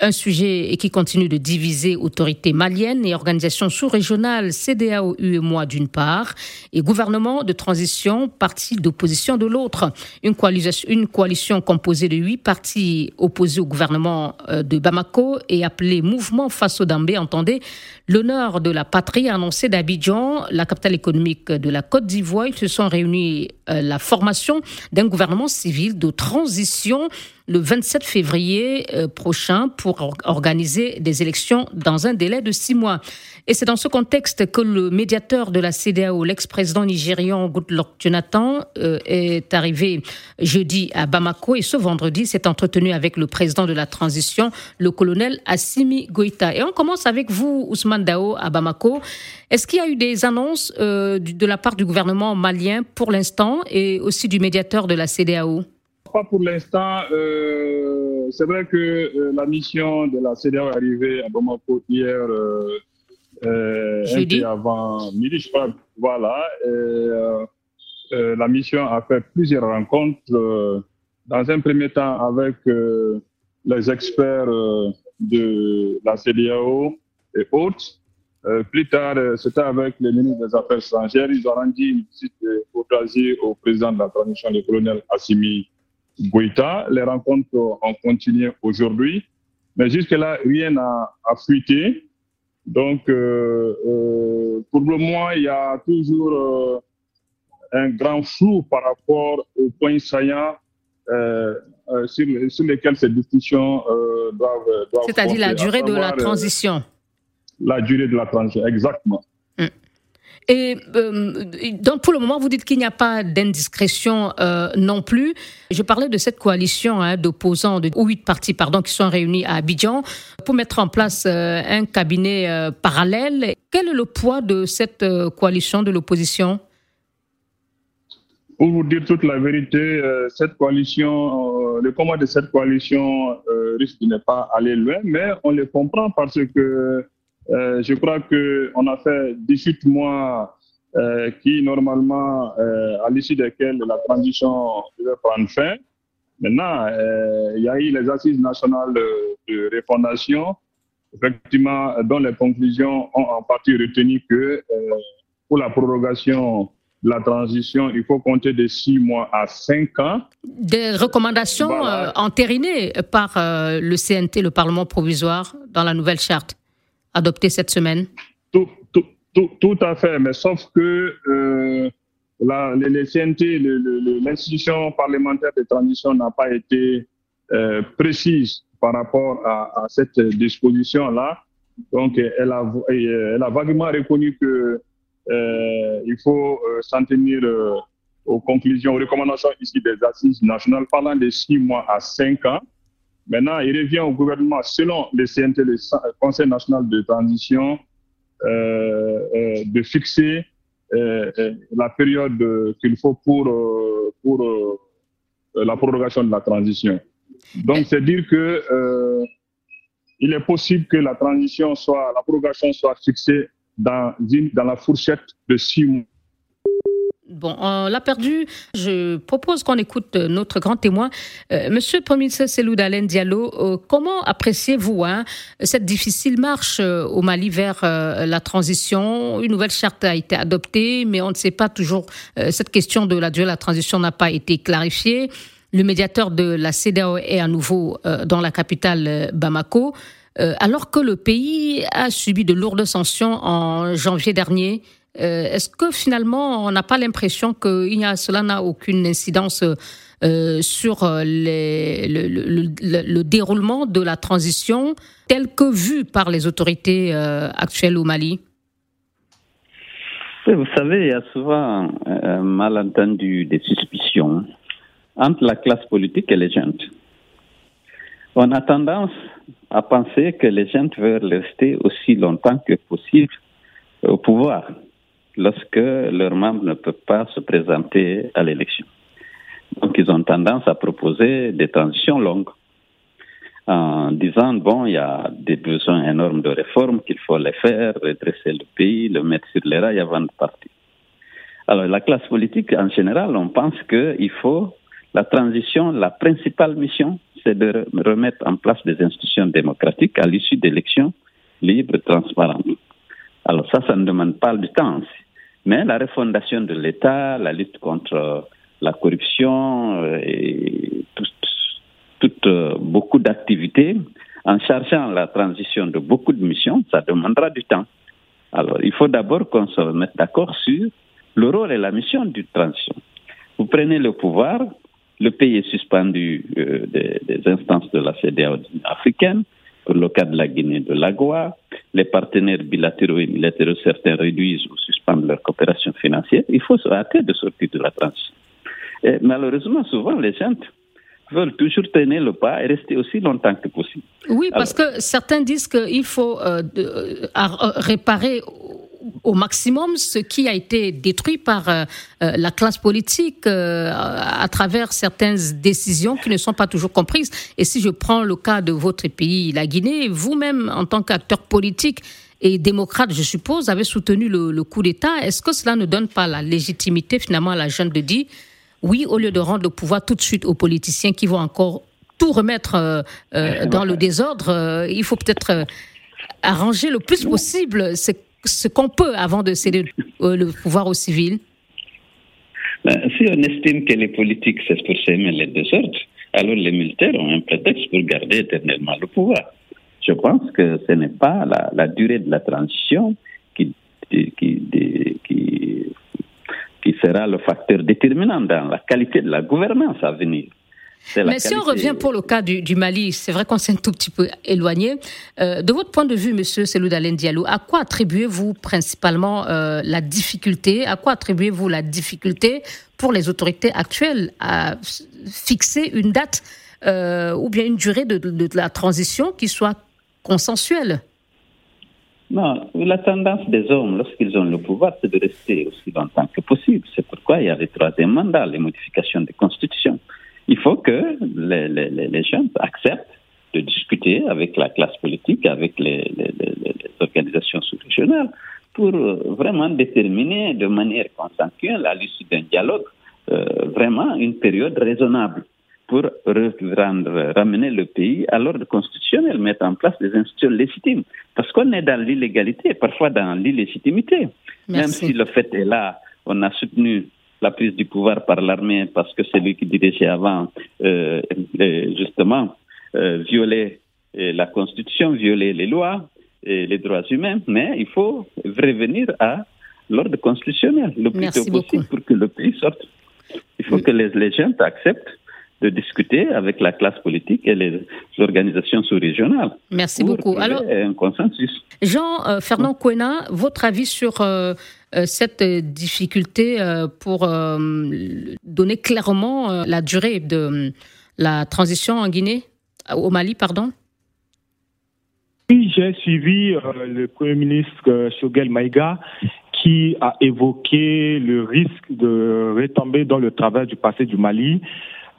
Un sujet qui continue de diviser autorités maliennes et organisations sous-régionales, CDAO, UEMOA d'une part, et gouvernement de transition, parti d'opposition de l'autre. Une coalition, composée de huit partis opposés au gouvernement euh, de Bamako et appelé Mouvement face au Dambé entendait l'honneur de la patrie annoncé d'Abidjan, la capitale économique de la Côte d'Ivoire. Ils se sont réunis euh, la formation d'un gouvernement civil de transition le 27 février euh, prochain pour organiser des élections dans un délai de six mois. Et c'est dans ce contexte que le médiateur de la CDAO, l'ex-président nigérian Goodluck Jonathan, euh, est arrivé jeudi à Bamako et ce vendredi s'est entretenu avec le président de la transition, le colonel Assimi Goïta. Et on commence avec vous, Ousmane Dao, à Bamako. Est-ce qu'il y a eu des annonces euh, de la part du gouvernement malien pour l'instant et aussi du médiateur de la CDAO pas pour l'instant. Euh, c'est vrai que euh, la mission de la CDAO est arrivée à Bamako hier, euh, euh un peu avant midi, je crois. Voilà. Et, la mission a fait plusieurs rencontres. dans un premier temps avec les experts de la CDAO et autres. plus tard, c'était avec les ministres des Affaires étrangères. Ils ont rendu une visite au au président de la transition, le colonel Assimi Goïta. Les rencontres ont continué aujourd'hui, mais jusque-là, rien n'a fuité. Donc, euh, euh, pour le moment, il y a toujours euh, un grand flou par rapport aux points saillants sur, sur, lesquels ces discussions doivent, doivent C'est-à-dire la durée de la transition. La durée de la transition, exactement. Et euh, donc pour le moment, vous dites qu'il n'y a pas d'indiscrétion euh, non plus. Je parlais de cette coalition hein, d'opposants, de, huit partis pardon, qui sont réunis à Abidjan pour mettre en place euh, un cabinet parallèle. Quel est le poids de cette coalition de l'opposition? Pour vous dire toute la vérité, cette coalition, le combat de cette coalition risque de ne pas aller loin, mais on le comprend parce que euh, je crois qu'on a fait 18 mois euh, qui, normalement, euh, à l'issue desquels la transition devait prendre fin. Maintenant, il y a eu les assises nationales de refondation, effectivement, dont les conclusions ont en partie retenu que pour la prorogation de la transition, il faut compter de six mois à cinq ans. Des recommandations entérinées par le CNT, le Parlement provisoire, dans la nouvelle charte adopté cette semaine tout, à fait, mais sauf que euh, la, CNT, l'institution parlementaire de transition n'a pas été euh, précise par rapport à, cette disposition-là. Donc, elle a, vaguement reconnu que euh, il faut euh, s'en tenir euh, aux conclusions, aux recommandations ici des assises nationales pendant de six mois à cinq ans. Maintenant, il revient au gouvernement, selon le CNT, le Conseil national de transition, euh, euh, de fixer euh, la période qu'il faut pour, pour la prorogation de la transition. Donc, c'est dire que il est possible que la transition soit, la prorogation soit fixée dans, dans la fourchette de six mois. Bon, on l'a perdu. Je propose qu'on écoute notre grand témoin, euh, Monsieur Premier Selou Dalen Diallo. Euh, comment appréciez-vous hein, cette difficile marche euh, au Mali vers la transition? Une nouvelle charte a été adoptée, mais on ne sait pas toujours. cette question de la de la transition n'a pas été clarifiée. Le médiateur de la CEDEAO est à nouveau dans la capitale Bamako, alors que le pays a subi de lourdes sanctions en janvier dernier. Euh, est-ce que finalement, on n'a pas l'impression que cela n'a aucune incidence euh, sur euh, le, déroulement de la transition tel que vu par les autorités actuelles au Mali? Vous savez, il y a souvent un malentendu des suspicions entre la classe politique et les jeunes. On a tendance à penser que les gens veulent rester aussi longtemps que possible au pouvoir lorsque leurs membres ne peuvent pas se présenter à l'élection. Donc ils ont tendance à proposer des transitions longues en disant, bon, il y a des besoins énormes de réformes qu'il faut les faire, redresser le pays, le mettre sur les rails avant de partir. Alors la classe politique, en général, on pense qu'il faut la transition, la principale mission, c'est de remettre en place des institutions démocratiques à l'issue d'élections libres, transparentes. Alors ça, ça ne demande pas du temps. Mais la refondation de l'État, la lutte contre la corruption euh, et euh, beaucoup d'activités, en chargeant la transition de beaucoup de missions, ça demandera du temps. Alors, il faut d'abord qu'on se mette d'accord sur le rôle et la mission du transition. Vous prenez le pouvoir, le pays est suspendu euh, des, instances de la CDAO africaine, le cas de la Guinée de l'Agua, les partenaires bilatéraux et militaires, certains réduisent ou suspendent leur coopération financière. Il faut se hâter de sortir de la transition. Et malheureusement, souvent, les gens veulent toujours tenir le pas et rester aussi longtemps que possible. Oui, parce que certains disent qu'il faut euh, euh, réparer au maximum ce qui a été détruit par euh, la classe politique à travers certaines décisions qui ne sont pas toujours comprises. Et si je prends le cas de votre pays, la Guinée, vous-même, en tant qu'acteur politique et démocrate, je suppose, avez soutenu le, le coup d'État. Est-ce que cela ne donne pas la légitimité finalement à la jeune de dire oui, au lieu de rendre le pouvoir tout de suite aux politiciens qui vont encore tout remettre euh, euh, dans le désordre, euh, il faut peut-être arranger le plus possible ce, qu'on peut avant de céder le pouvoir aux civils. Ben, si on estime que les politiques, c'est pour s'aimer les désordres, alors les militaires ont un prétexte pour garder éternellement le pouvoir. Je pense que ce n'est pas la, durée de la transition qui, qui qui sera le facteur déterminant dans la qualité de la gouvernance à venir. Mais si on revient pour le cas du, Mali, c'est vrai qu'on s'est un tout petit peu éloigné. Euh, de votre point de vue, Monsieur Selou Diallo, à quoi attribuez-vous principalement euh, la difficulté À quoi attribuez-vous la difficulté pour les autorités actuelles à fixer une date euh, ou bien une durée de la transition qui soit consensuelle? Non, la tendance des hommes, lorsqu'ils ont le pouvoir, c'est de rester aussi longtemps que possible. C'est pourquoi il y a le troisième mandat, les modifications des constitutions. Il faut que les, les, les gens acceptent de discuter avec la classe politique, avec les, organisations sous-régionales, pour euh, vraiment déterminer de manière consensuelle, à l'issue d'un dialogue, euh, vraiment une période raisonnable pour rendre, ramener le pays à l'ordre constitutionnel, mettre en place des institutions légitimes. Parce qu'on est dans l'illégalité, parfois dans l'illégitimité. Même si le fait est là, on a soutenu la prise du pouvoir par l'armée parce que c'est lui qui dirigeait avant, euh, justement, euh, violer euh, la Constitution, violer les lois et les droits humains, mais il faut revenir à l'ordre constitutionnel le plus tôt possible pour que le pays sorte. Il faut que les, les gens acceptent de discuter avec la classe politique et les organisations sous-régionales. Merci beaucoup. Alors, un consensus. Jean-Fernand euh, votre avis sur euh, cette difficulté pour donner clairement la durée de la transition en Guinée, au Mali, pardon. Oui, j'ai suivi le Premier ministre Shogel Maïga qui a évoqué le risque de retomber dans le travail du passé du Mali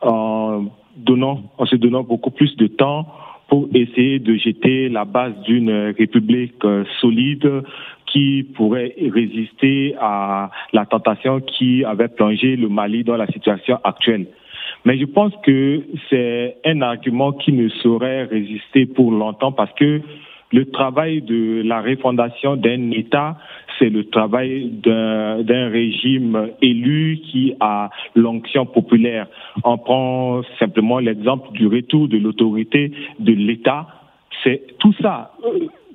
en donnant, en se donnant beaucoup plus de temps pour essayer de jeter la base d'une république euh, solide qui pourrait résister à la tentation qui avait plongé le Mali dans la situation actuelle. Mais je pense que c'est un argument qui ne saurait résister pour longtemps parce que le travail de la refondation d'un État, c'est le travail d'un régime élu qui a l'onction populaire. On prend simplement l'exemple du retour de l'autorité de l'État. C'est tout ça.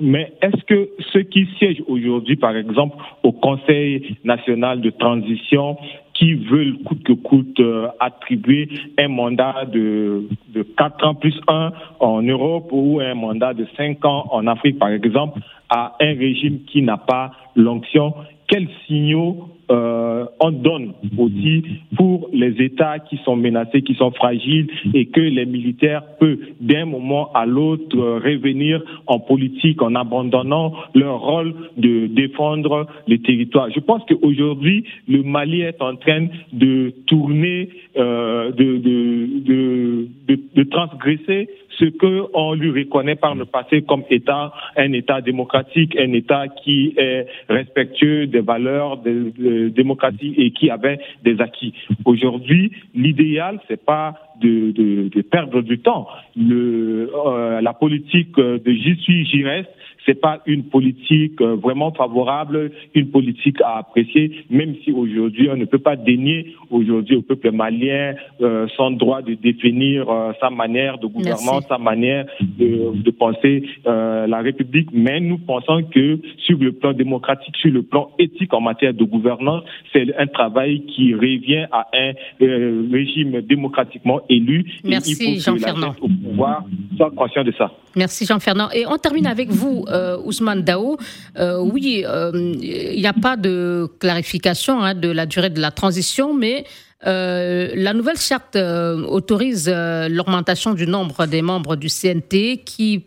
Mais est-ce que ceux qui siègent aujourd'hui, par exemple, au Conseil national de transition, qui veulent coûte que coûte euh, attribuer un mandat de, de 4 ans plus 1 en Europe ou un mandat de 5 ans en Afrique, par exemple, à un régime qui n'a pas l'onction, quels signaux euh, on donne aussi pour les États qui sont menacés, qui sont fragiles, et que les militaires peuvent d'un moment à l'autre revenir en politique en abandonnant leur rôle de défendre les territoires. Je pense qu'aujourd'hui, le Mali est en train de tourner, euh, de, de, de, de transgresser ce qu'on lui reconnaît par le passé comme État, un État démocratique, un État qui est respectueux des valeurs de, de démocratie et qui avait des acquis. Aujourd'hui, l'idéal, c'est pas de, de, de, perdre du temps. Le, euh, la politique de j'y suis, j'y reste, c'est pas une politique euh, vraiment favorable, une politique à apprécier, même si aujourd'hui on ne peut pas dénier aujourd'hui au peuple malien euh, son droit de définir euh, sa manière de gouvernance, sa manière de, de penser euh, la République. Mais nous pensons que sur le plan démocratique, sur le plan éthique en matière de gouvernance, c'est un travail qui revient à un régime démocratiquement élu. Merci Jean-Fernand. Au pouvoir soit conscient de ça. Merci Jean-Fernand. Et on termine avec vous, euh, Ousmane Dao. Euh, oui, euh, il n'y a pas de clarification hein, de la durée de la transition, mais euh, la nouvelle charte euh, autorise euh, l'augmentation du nombre des membres du CNT qui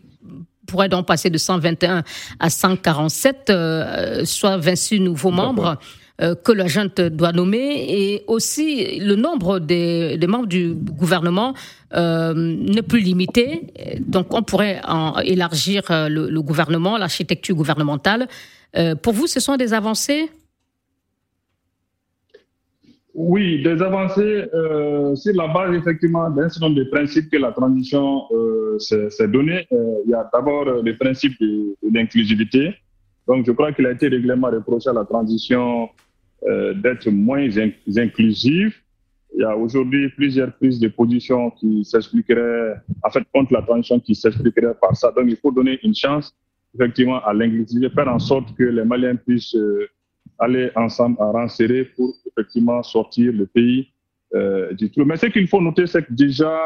pourrait donc passer de 121 à 147, soit 26 nouveaux membres. Euh, que la junte doit nommer et aussi le nombre des, membres du gouvernement euh, n'est plus limité. Donc on pourrait élargir euh, le, gouvernement, l'architecture gouvernementale. Euh, pour vous, ce sont des avancées? Oui, des avancées euh, sur la base effectivement d'un certain nombre de principes que la transition s'est donné. il y a d'abord le principe l'inclusivité. Donc je crois qu'il a été régulièrement reproché à la transition euh, d'être moins inclusive. Il y a aujourd'hui plusieurs prises de position qui s'expliqueraient, en fait, contre la transition qui s'expliqueraient par ça. Donc, il faut donner une chance, effectivement, à l'inclusivité, faire en sorte que les Maliens puissent euh, aller ensemble à rang pour, effectivement, sortir le pays euh, du trou. Mais ce qu'il faut noter, c'est que déjà,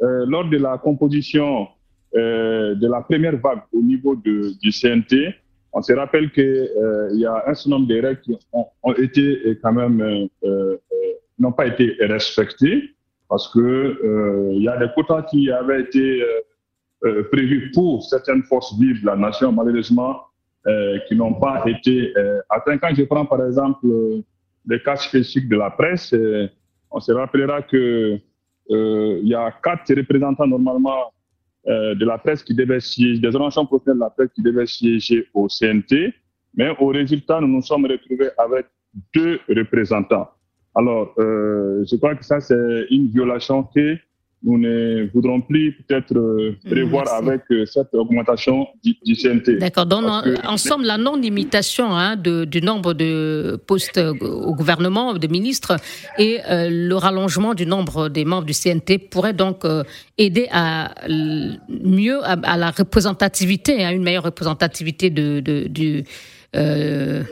lors de la composition de la première vague au niveau du CNT, on se rappelle qu'il euh, y a un certain nombre de règles qui ont, été quand même euh, euh, n'ont pas été respectées parce que il y a des quotas qui avaient été prévus pour certaines forces vives de la nation, malheureusement, qui n'ont pas été atteints. Quand je prends par exemple les cas spécifiques de la presse, on se rappellera que il y a quatre représentants normalement euh, de la presse qui devait siéger, des organisations professionnelles de la presse qui devaient siéger au CNT, mais au résultat, nous nous sommes retrouvés avec deux représentants. Alors, euh, je crois que ça, c'est une violation que nous ne voudrons plus peut-être euh, prévoir avec euh, cette augmentation du, du CNT. D'accord. Donc, en, somme, la non-limitation hein, du nombre de postes au gouvernement, de ministres, et euh, le rallongement du nombre des membres du CNT pourrait donc euh, aider à mieux à, à, la représentativité, à hein, une meilleure représentativité de, de du euh,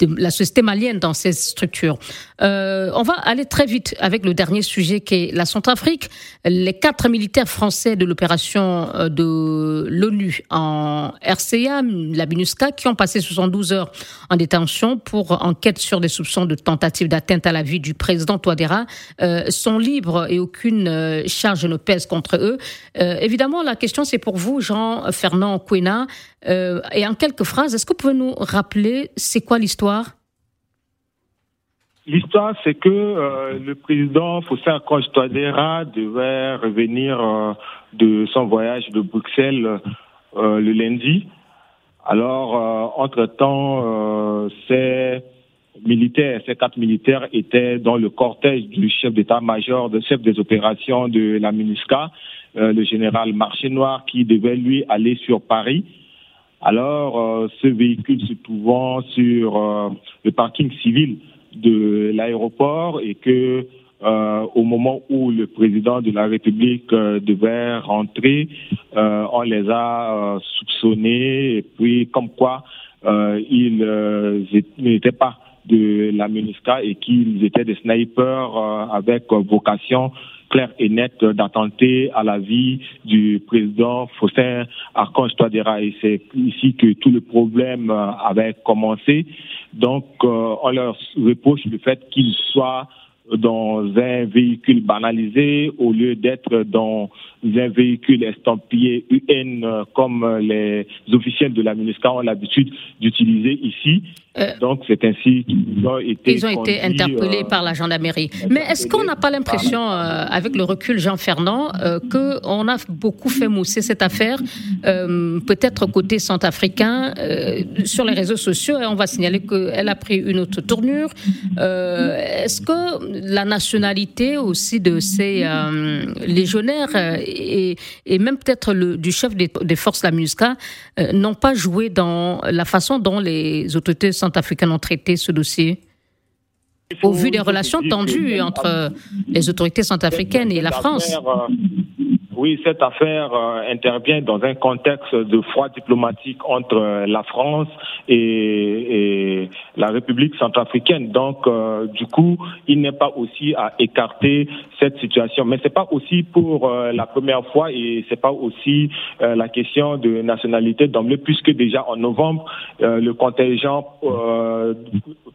de la société malienne dans ces structures. Euh, on va aller très vite avec le dernier sujet qui est la Centrafrique. Les quatre militaires français de l'opération euh, de l'ONU en RCA, la MINUSCA, qui ont passé 72 heures en détention pour enquête sur des soupçons de tentative d'atteinte à la vie du président Touadéra, euh, sont libres et aucune euh, charge ne pèse contre eux. Évidemment, la question c'est pour vous, Jean-Fernand Quena. Et en quelques phrases, est-ce que vous pouvez nous rappeler c'est quoi l'histoire? L'histoire, c'est que euh, le président Croche Touadéra devait revenir euh, de son voyage de Bruxelles euh, le lundi. Alors, entre-temps, ces militaires, ces quatre militaires étaient dans le cortège du chef d'état-major, de chef des opérations de la MINUSCA, le général Marché Noir, qui devait lui aller sur Paris. Alors, euh, ce véhicule se trouvant sur euh, le parking civil de l'aéroport et que euh, au moment où le président de la République devait rentrer, on les a soupçonnés et puis comme quoi ils n'étaient pas de la MINUSCA et qu'ils étaient des snipers avec vocation claire et nette d'attenter à la vie du président Faustin Archange Touadéra. Et c'est ici que tout le problème avait commencé. Donc, on leur reproche le fait qu'ils soient dans un véhicule banalisé au lieu d'être dans un véhicule estampillé UN comme les officiels de la MINUSCA ont l'habitude d'utiliser ici. Euh, Donc, c'est ainsi qu'ils ont été, Ils ont été interpellés euh, par la gendarmerie. Mais est-ce qu'on n'a pas l'impression, euh, avec le recul Jean Fernand, qu'on a beaucoup fait mousser cette affaire, peut-être côté centrafricain, sur les réseaux sociaux, et on va signaler qu'elle a pris une autre tournure. est-ce que la nationalité aussi de ces légionnaires et, même peut-être du chef des, forces, la MINUSCA, n'ont pas joué dans la façon dont les autorités centrafricaines ont traité ce dossier Au vu des relations tendues entre les autorités centrafricaines et la France. Euh, oui, cette affaire euh, intervient dans un contexte de froid diplomatique entre euh, la France et, la République centrafricaine. Donc, euh, du coup, il n'est pas aussi à écarter cette situation. Mais pas aussi pour la première fois et c'est pas aussi la question de nationalité d'emblée, puisque déjà en novembre, le contingent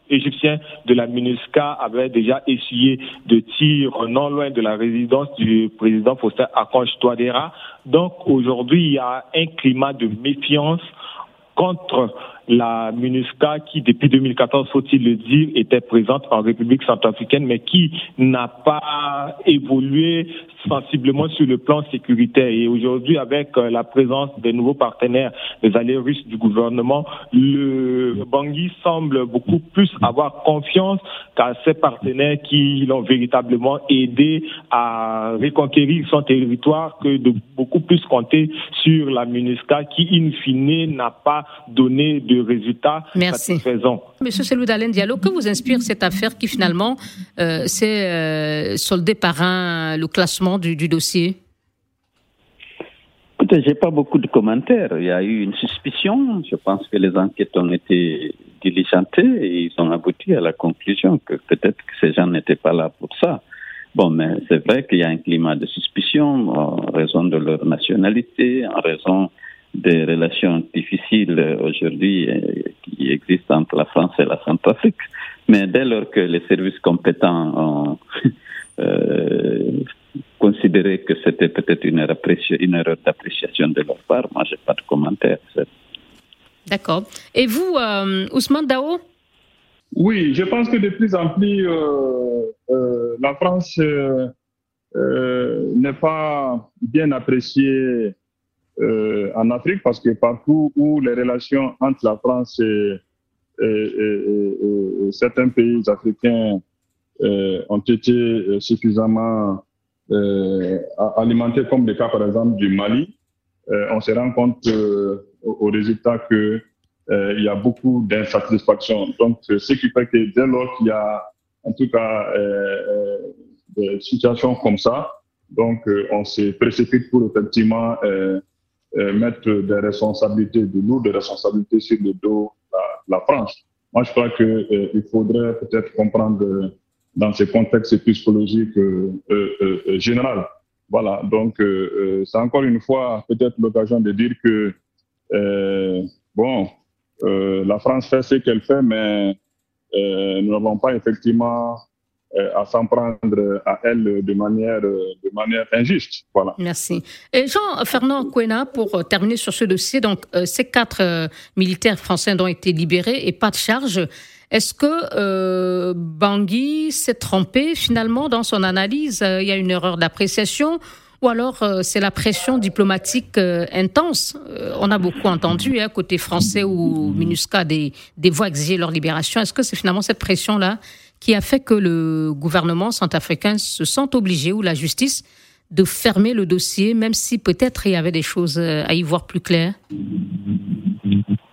égyptien de la MINUSCA avait déjà essuyé de tirs non loin de la résidence du président Faustin Akonj Touadéra. Donc aujourd'hui, il y a un climat de méfiance contre la MINUSCA qui, depuis 2014, faut-il le dire, était présente en République centrafricaine, mais qui n'a pas évolué sensiblement sur le plan sécuritaire. Et aujourd'hui, avec euh, la présence des nouveaux partenaires, les alliés russes du gouvernement, le Bangui semble beaucoup plus avoir confiance qu'à ses partenaires qui l'ont véritablement aidé à reconquérir son territoire que de beaucoup plus compter sur la MINUSCA qui, in fine, n'a pas donné résultats Merci. satisfaisants. Monsieur Selou Dalen Diallo, que vous inspire cette affaire qui finalement euh, s'est euh, soldée par un, le classement du, dossier? Écoutez, j'ai pas beaucoup de commentaires. Il y a eu une suspicion. Je pense que les enquêtes ont été diligentées et ils ont abouti à la conclusion que peut-être que ces gens n'étaient pas là pour ça. Bon, mais c'est vrai qu'il y a un climat de suspicion en raison de leur nationalité, en raison des relations difficiles aujourd'hui euh, qui existent entre la France et la Centrafrique. Mais dès lors que les services compétents ont *laughs* euh, considéré que c'était peut-être une, une, erreur d'appréciation de leur part, moi, je n'ai pas de commentaire. D'accord. Et vous, euh, Ousmane Dao? Oui, je pense que de plus en plus, la France n'est pas bien appréciée euh, en Afrique parce que partout où les relations entre la France et, certains pays africains euh, ont été suffisamment euh, alimentés, comme le cas par exemple du Mali, on se rend compte au, résultat que il y a beaucoup d'insatisfaction. Donc, ce qui fait que dès lors qu'il y a en tout cas des situations comme ça, donc on se précipite pour effectivement mettre des responsabilités, de lourdes responsabilités sur le dos de la, France. Moi, je crois qu'il euh, faudrait peut-être comprendre euh, dans psychologiques euh, euh, général. Voilà, donc c'est encore une fois peut-être l'occasion de dire que, bon, la France fait ce qu'elle fait, mais nous n'avons pas effectivement euh, à s'en prendre à elle de manière, de manière injuste. Voilà. Merci. Et Jean-Fernand Kouena, pour terminer sur ce dossier, donc euh, ces quatre euh, militaires français ont été libérés et pas de charge. Est-ce que Bangui s'est trompé finalement dans son analyse? Il y a une erreur d'appréciation ou alors c'est la pression diplomatique intense? on a beaucoup entendu, hein, côté français ou MINUSCA, des, des voix exiger leur libération. Est-ce que c'est finalement cette pression-là qui a fait que le gouvernement centrafricain se sent obligé, ou la justice, de fermer le dossier, même si peut-être il y avait des choses euh, à y voir plus claires.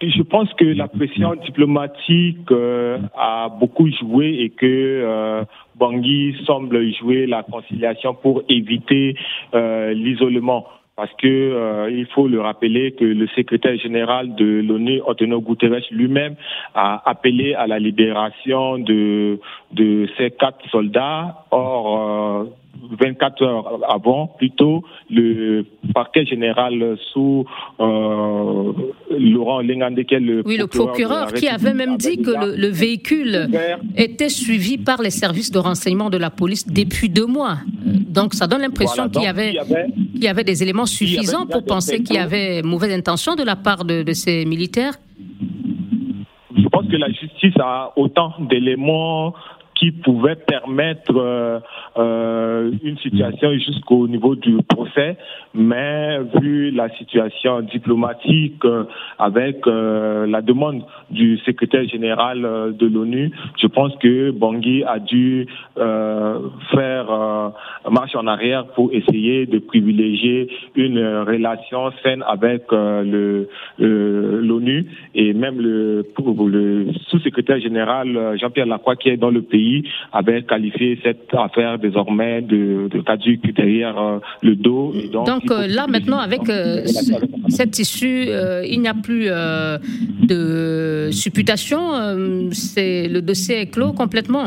Je pense que la pression diplomatique euh, a beaucoup joué et que euh, Bangui semble jouer la conciliation pour éviter l'isolement parce que euh, il faut le rappeler que le secrétaire général de l'ONU, Antonio Guterres lui-même, a appelé à la libération de de ces quatre soldats. Or, euh, 24 heures avant, plutôt, le parquet général sous euh, Laurent Lengandeke, Oui, le procureur qui avait même dit que le, véhicule était suivi par les services de renseignement de la police depuis deux mois. Donc ça donne l'impression qu'il y, avait, y avait des éléments suffisants pour penser qu'il y avait mauvaise intention de la part de, de ces militaires. Je pense que la justice a autant d'éléments qui pouvaient permettre euh, euh, une situation jusqu'au niveau du procès, mais vu la situation diplomatique euh, avec la demande du secrétaire général de l'ONU, je pense que Bangui a dû faire marche en arrière pour essayer de privilégier une relation saine avec le l'ONU. Et même le sous-secrétaire général Jean-Pierre Lacroix qui est dans le pays avait qualifié cette affaire désormais de, de caduque derrière le dos. Et donc, donc là maintenant avec cette issue, il n'y a plus de supputation. c'est le dossier est clos complètement.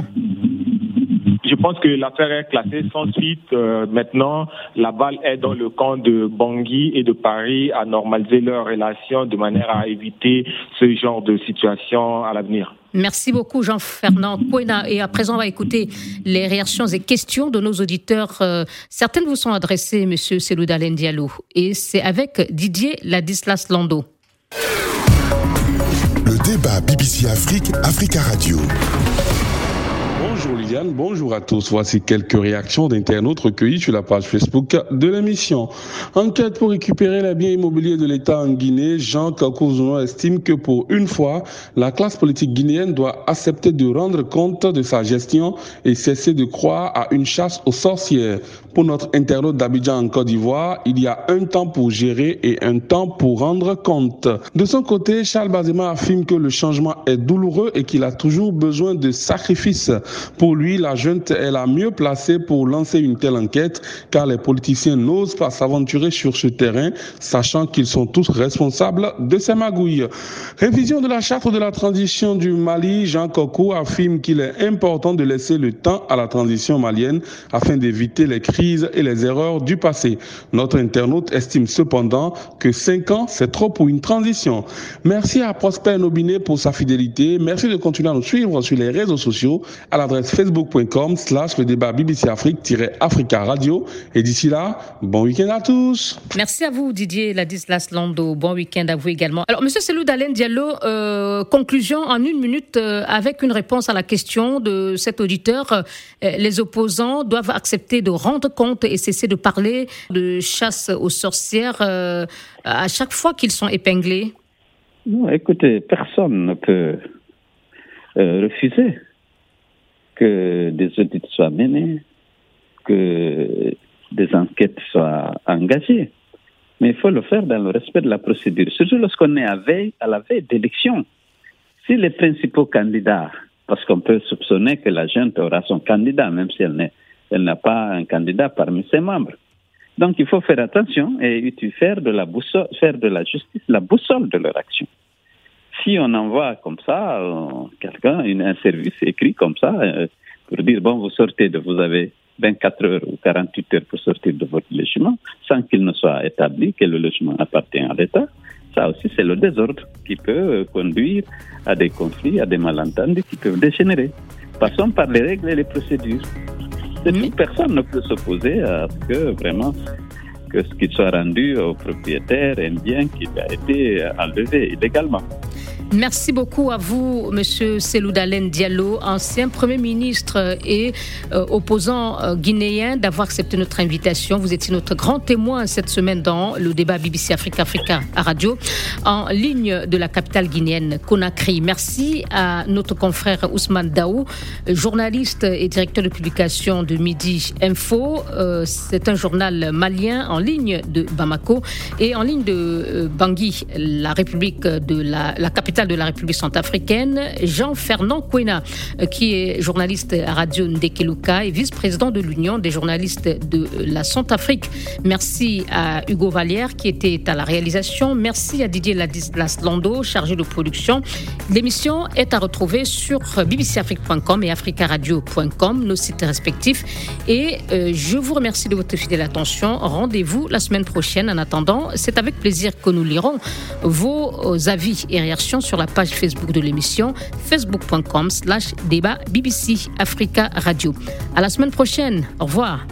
Je pense que l'affaire est classée sans suite. Euh, maintenant, la balle est dans le camp de Bangui et de Paris à normaliser leurs relations de manière à éviter ce genre de situation à l'avenir. Merci beaucoup Jean-Fernand Kouena. Et à présent, on va écouter les réactions et questions de nos auditeurs. Euh, certaines vous sont adressées, Monsieur Seloudalen Diallo. Et c'est avec Didier Ladislas Lando. Le débat BBC Afrique, Africa Radio. Bonjour Liliane, bonjour à tous. Voici quelques réactions d'internautes recueillies sur la page Facebook de l'émission. Enquête pour récupérer les biens immobiliers de l'État en Guinée, Jean Kakouzono estime que pour une fois, la classe politique guinéenne doit accepter de rendre compte de sa gestion et cesser de croire à une chasse aux sorcières. Pour notre internaute d'Abidjan en Côte d'Ivoire, il y a un temps pour gérer et un temps pour rendre compte. De son côté, Charles Bazema affirme que le changement est douloureux et qu'il a toujours besoin de sacrifices. Pour lui, la junte est la mieux placée pour lancer une telle enquête car les politiciens n'osent pas s'aventurer sur ce terrain, sachant qu'ils sont tous responsables de ces magouilles. Révision de la charte de la transition du Mali, Jean Coco affirme qu'il est important de laisser le temps à la transition malienne afin d'éviter les crises et les erreurs du passé. Notre internaute estime cependant que 5 ans, c'est trop pour une transition. Merci à Prosper Nobinet pour sa fidélité. Merci de continuer à nous suivre sur les réseaux sociaux à l'adresse facebook.com slash le débat BBC Afrique-Africa Radio. Et d'ici là, bon week-end à tous. Merci à vous Didier Ladislas Lando. Bon week-end à vous également. Alors Monsieur Selou Dalen Diallo, euh, conclusion en une minute euh, avec une réponse à la question de cet auditeur. Euh, les opposants doivent accepter de rendre compte et cesser de parler de chasse aux sorcières euh, à chaque fois qu'ils sont épinglés Non, écoutez, personne ne peut euh, refuser que des audits soient menés, que des enquêtes soient engagées. Mais il faut le faire dans le respect de la procédure, surtout lorsqu'on est à, veille, à la veille d'élection. Si les principaux candidats, parce qu'on peut soupçonner que la gente aura son candidat, même si elle n'a pas un candidat parmi ses membres. Donc il faut faire attention et faire faire de la justice la boussole de leur action. Si on envoie comme ça euh, quelqu'un, un service écrit comme ça, euh, pour dire bon, vous sortez de, vous avez 24 heures ou 48 heures pour sortir de votre logement, sans qu'il ne soit établi que le logement appartient à l'État, ça aussi c'est le désordre qui peut conduire à des conflits, à des malentendus qui peuvent dégénérer. Passons par les règles et les procédures. Personne ne peut s'opposer à ce que vraiment que ce qui soit rendu au propriétaire un bien qui a été enlevé illégalement. Merci beaucoup à vous, Monsieur Seloudalen Diallo, ancien Premier ministre et euh, opposant euh, guinéen, d'avoir accepté notre invitation. Vous étiez notre grand témoin cette semaine dans le débat BBC Africa Africa à radio, en ligne de la capitale guinéenne, Conakry. Merci à notre confrère Ousmane Daou, journaliste et directeur de publication de Midi Info. Euh, c'est un journal malien en ligne de Bamako et en ligne de Bangui, la République de la, la capitale de la République centrafricaine, Jean-Fernand Kwena, qui est journaliste à Radio Ndekeluka et vice-président de l'Union des journalistes de la Centrafrique. Merci à Hugo Vallière qui était à la réalisation. Merci à Didier Ladislas Lando, chargé de production. L'émission est à retrouver sur bbcafrique.com et africaradio.com, nos sites respectifs. Et euh, je vous remercie de votre fidèle attention. Rendez-vous la semaine prochaine. En attendant, c'est avec plaisir que nous lirons vos avis et réactions sur la page Facebook de l'émission facebook.com slash débat BBC Africa Radio. À la semaine prochaine. Au revoir.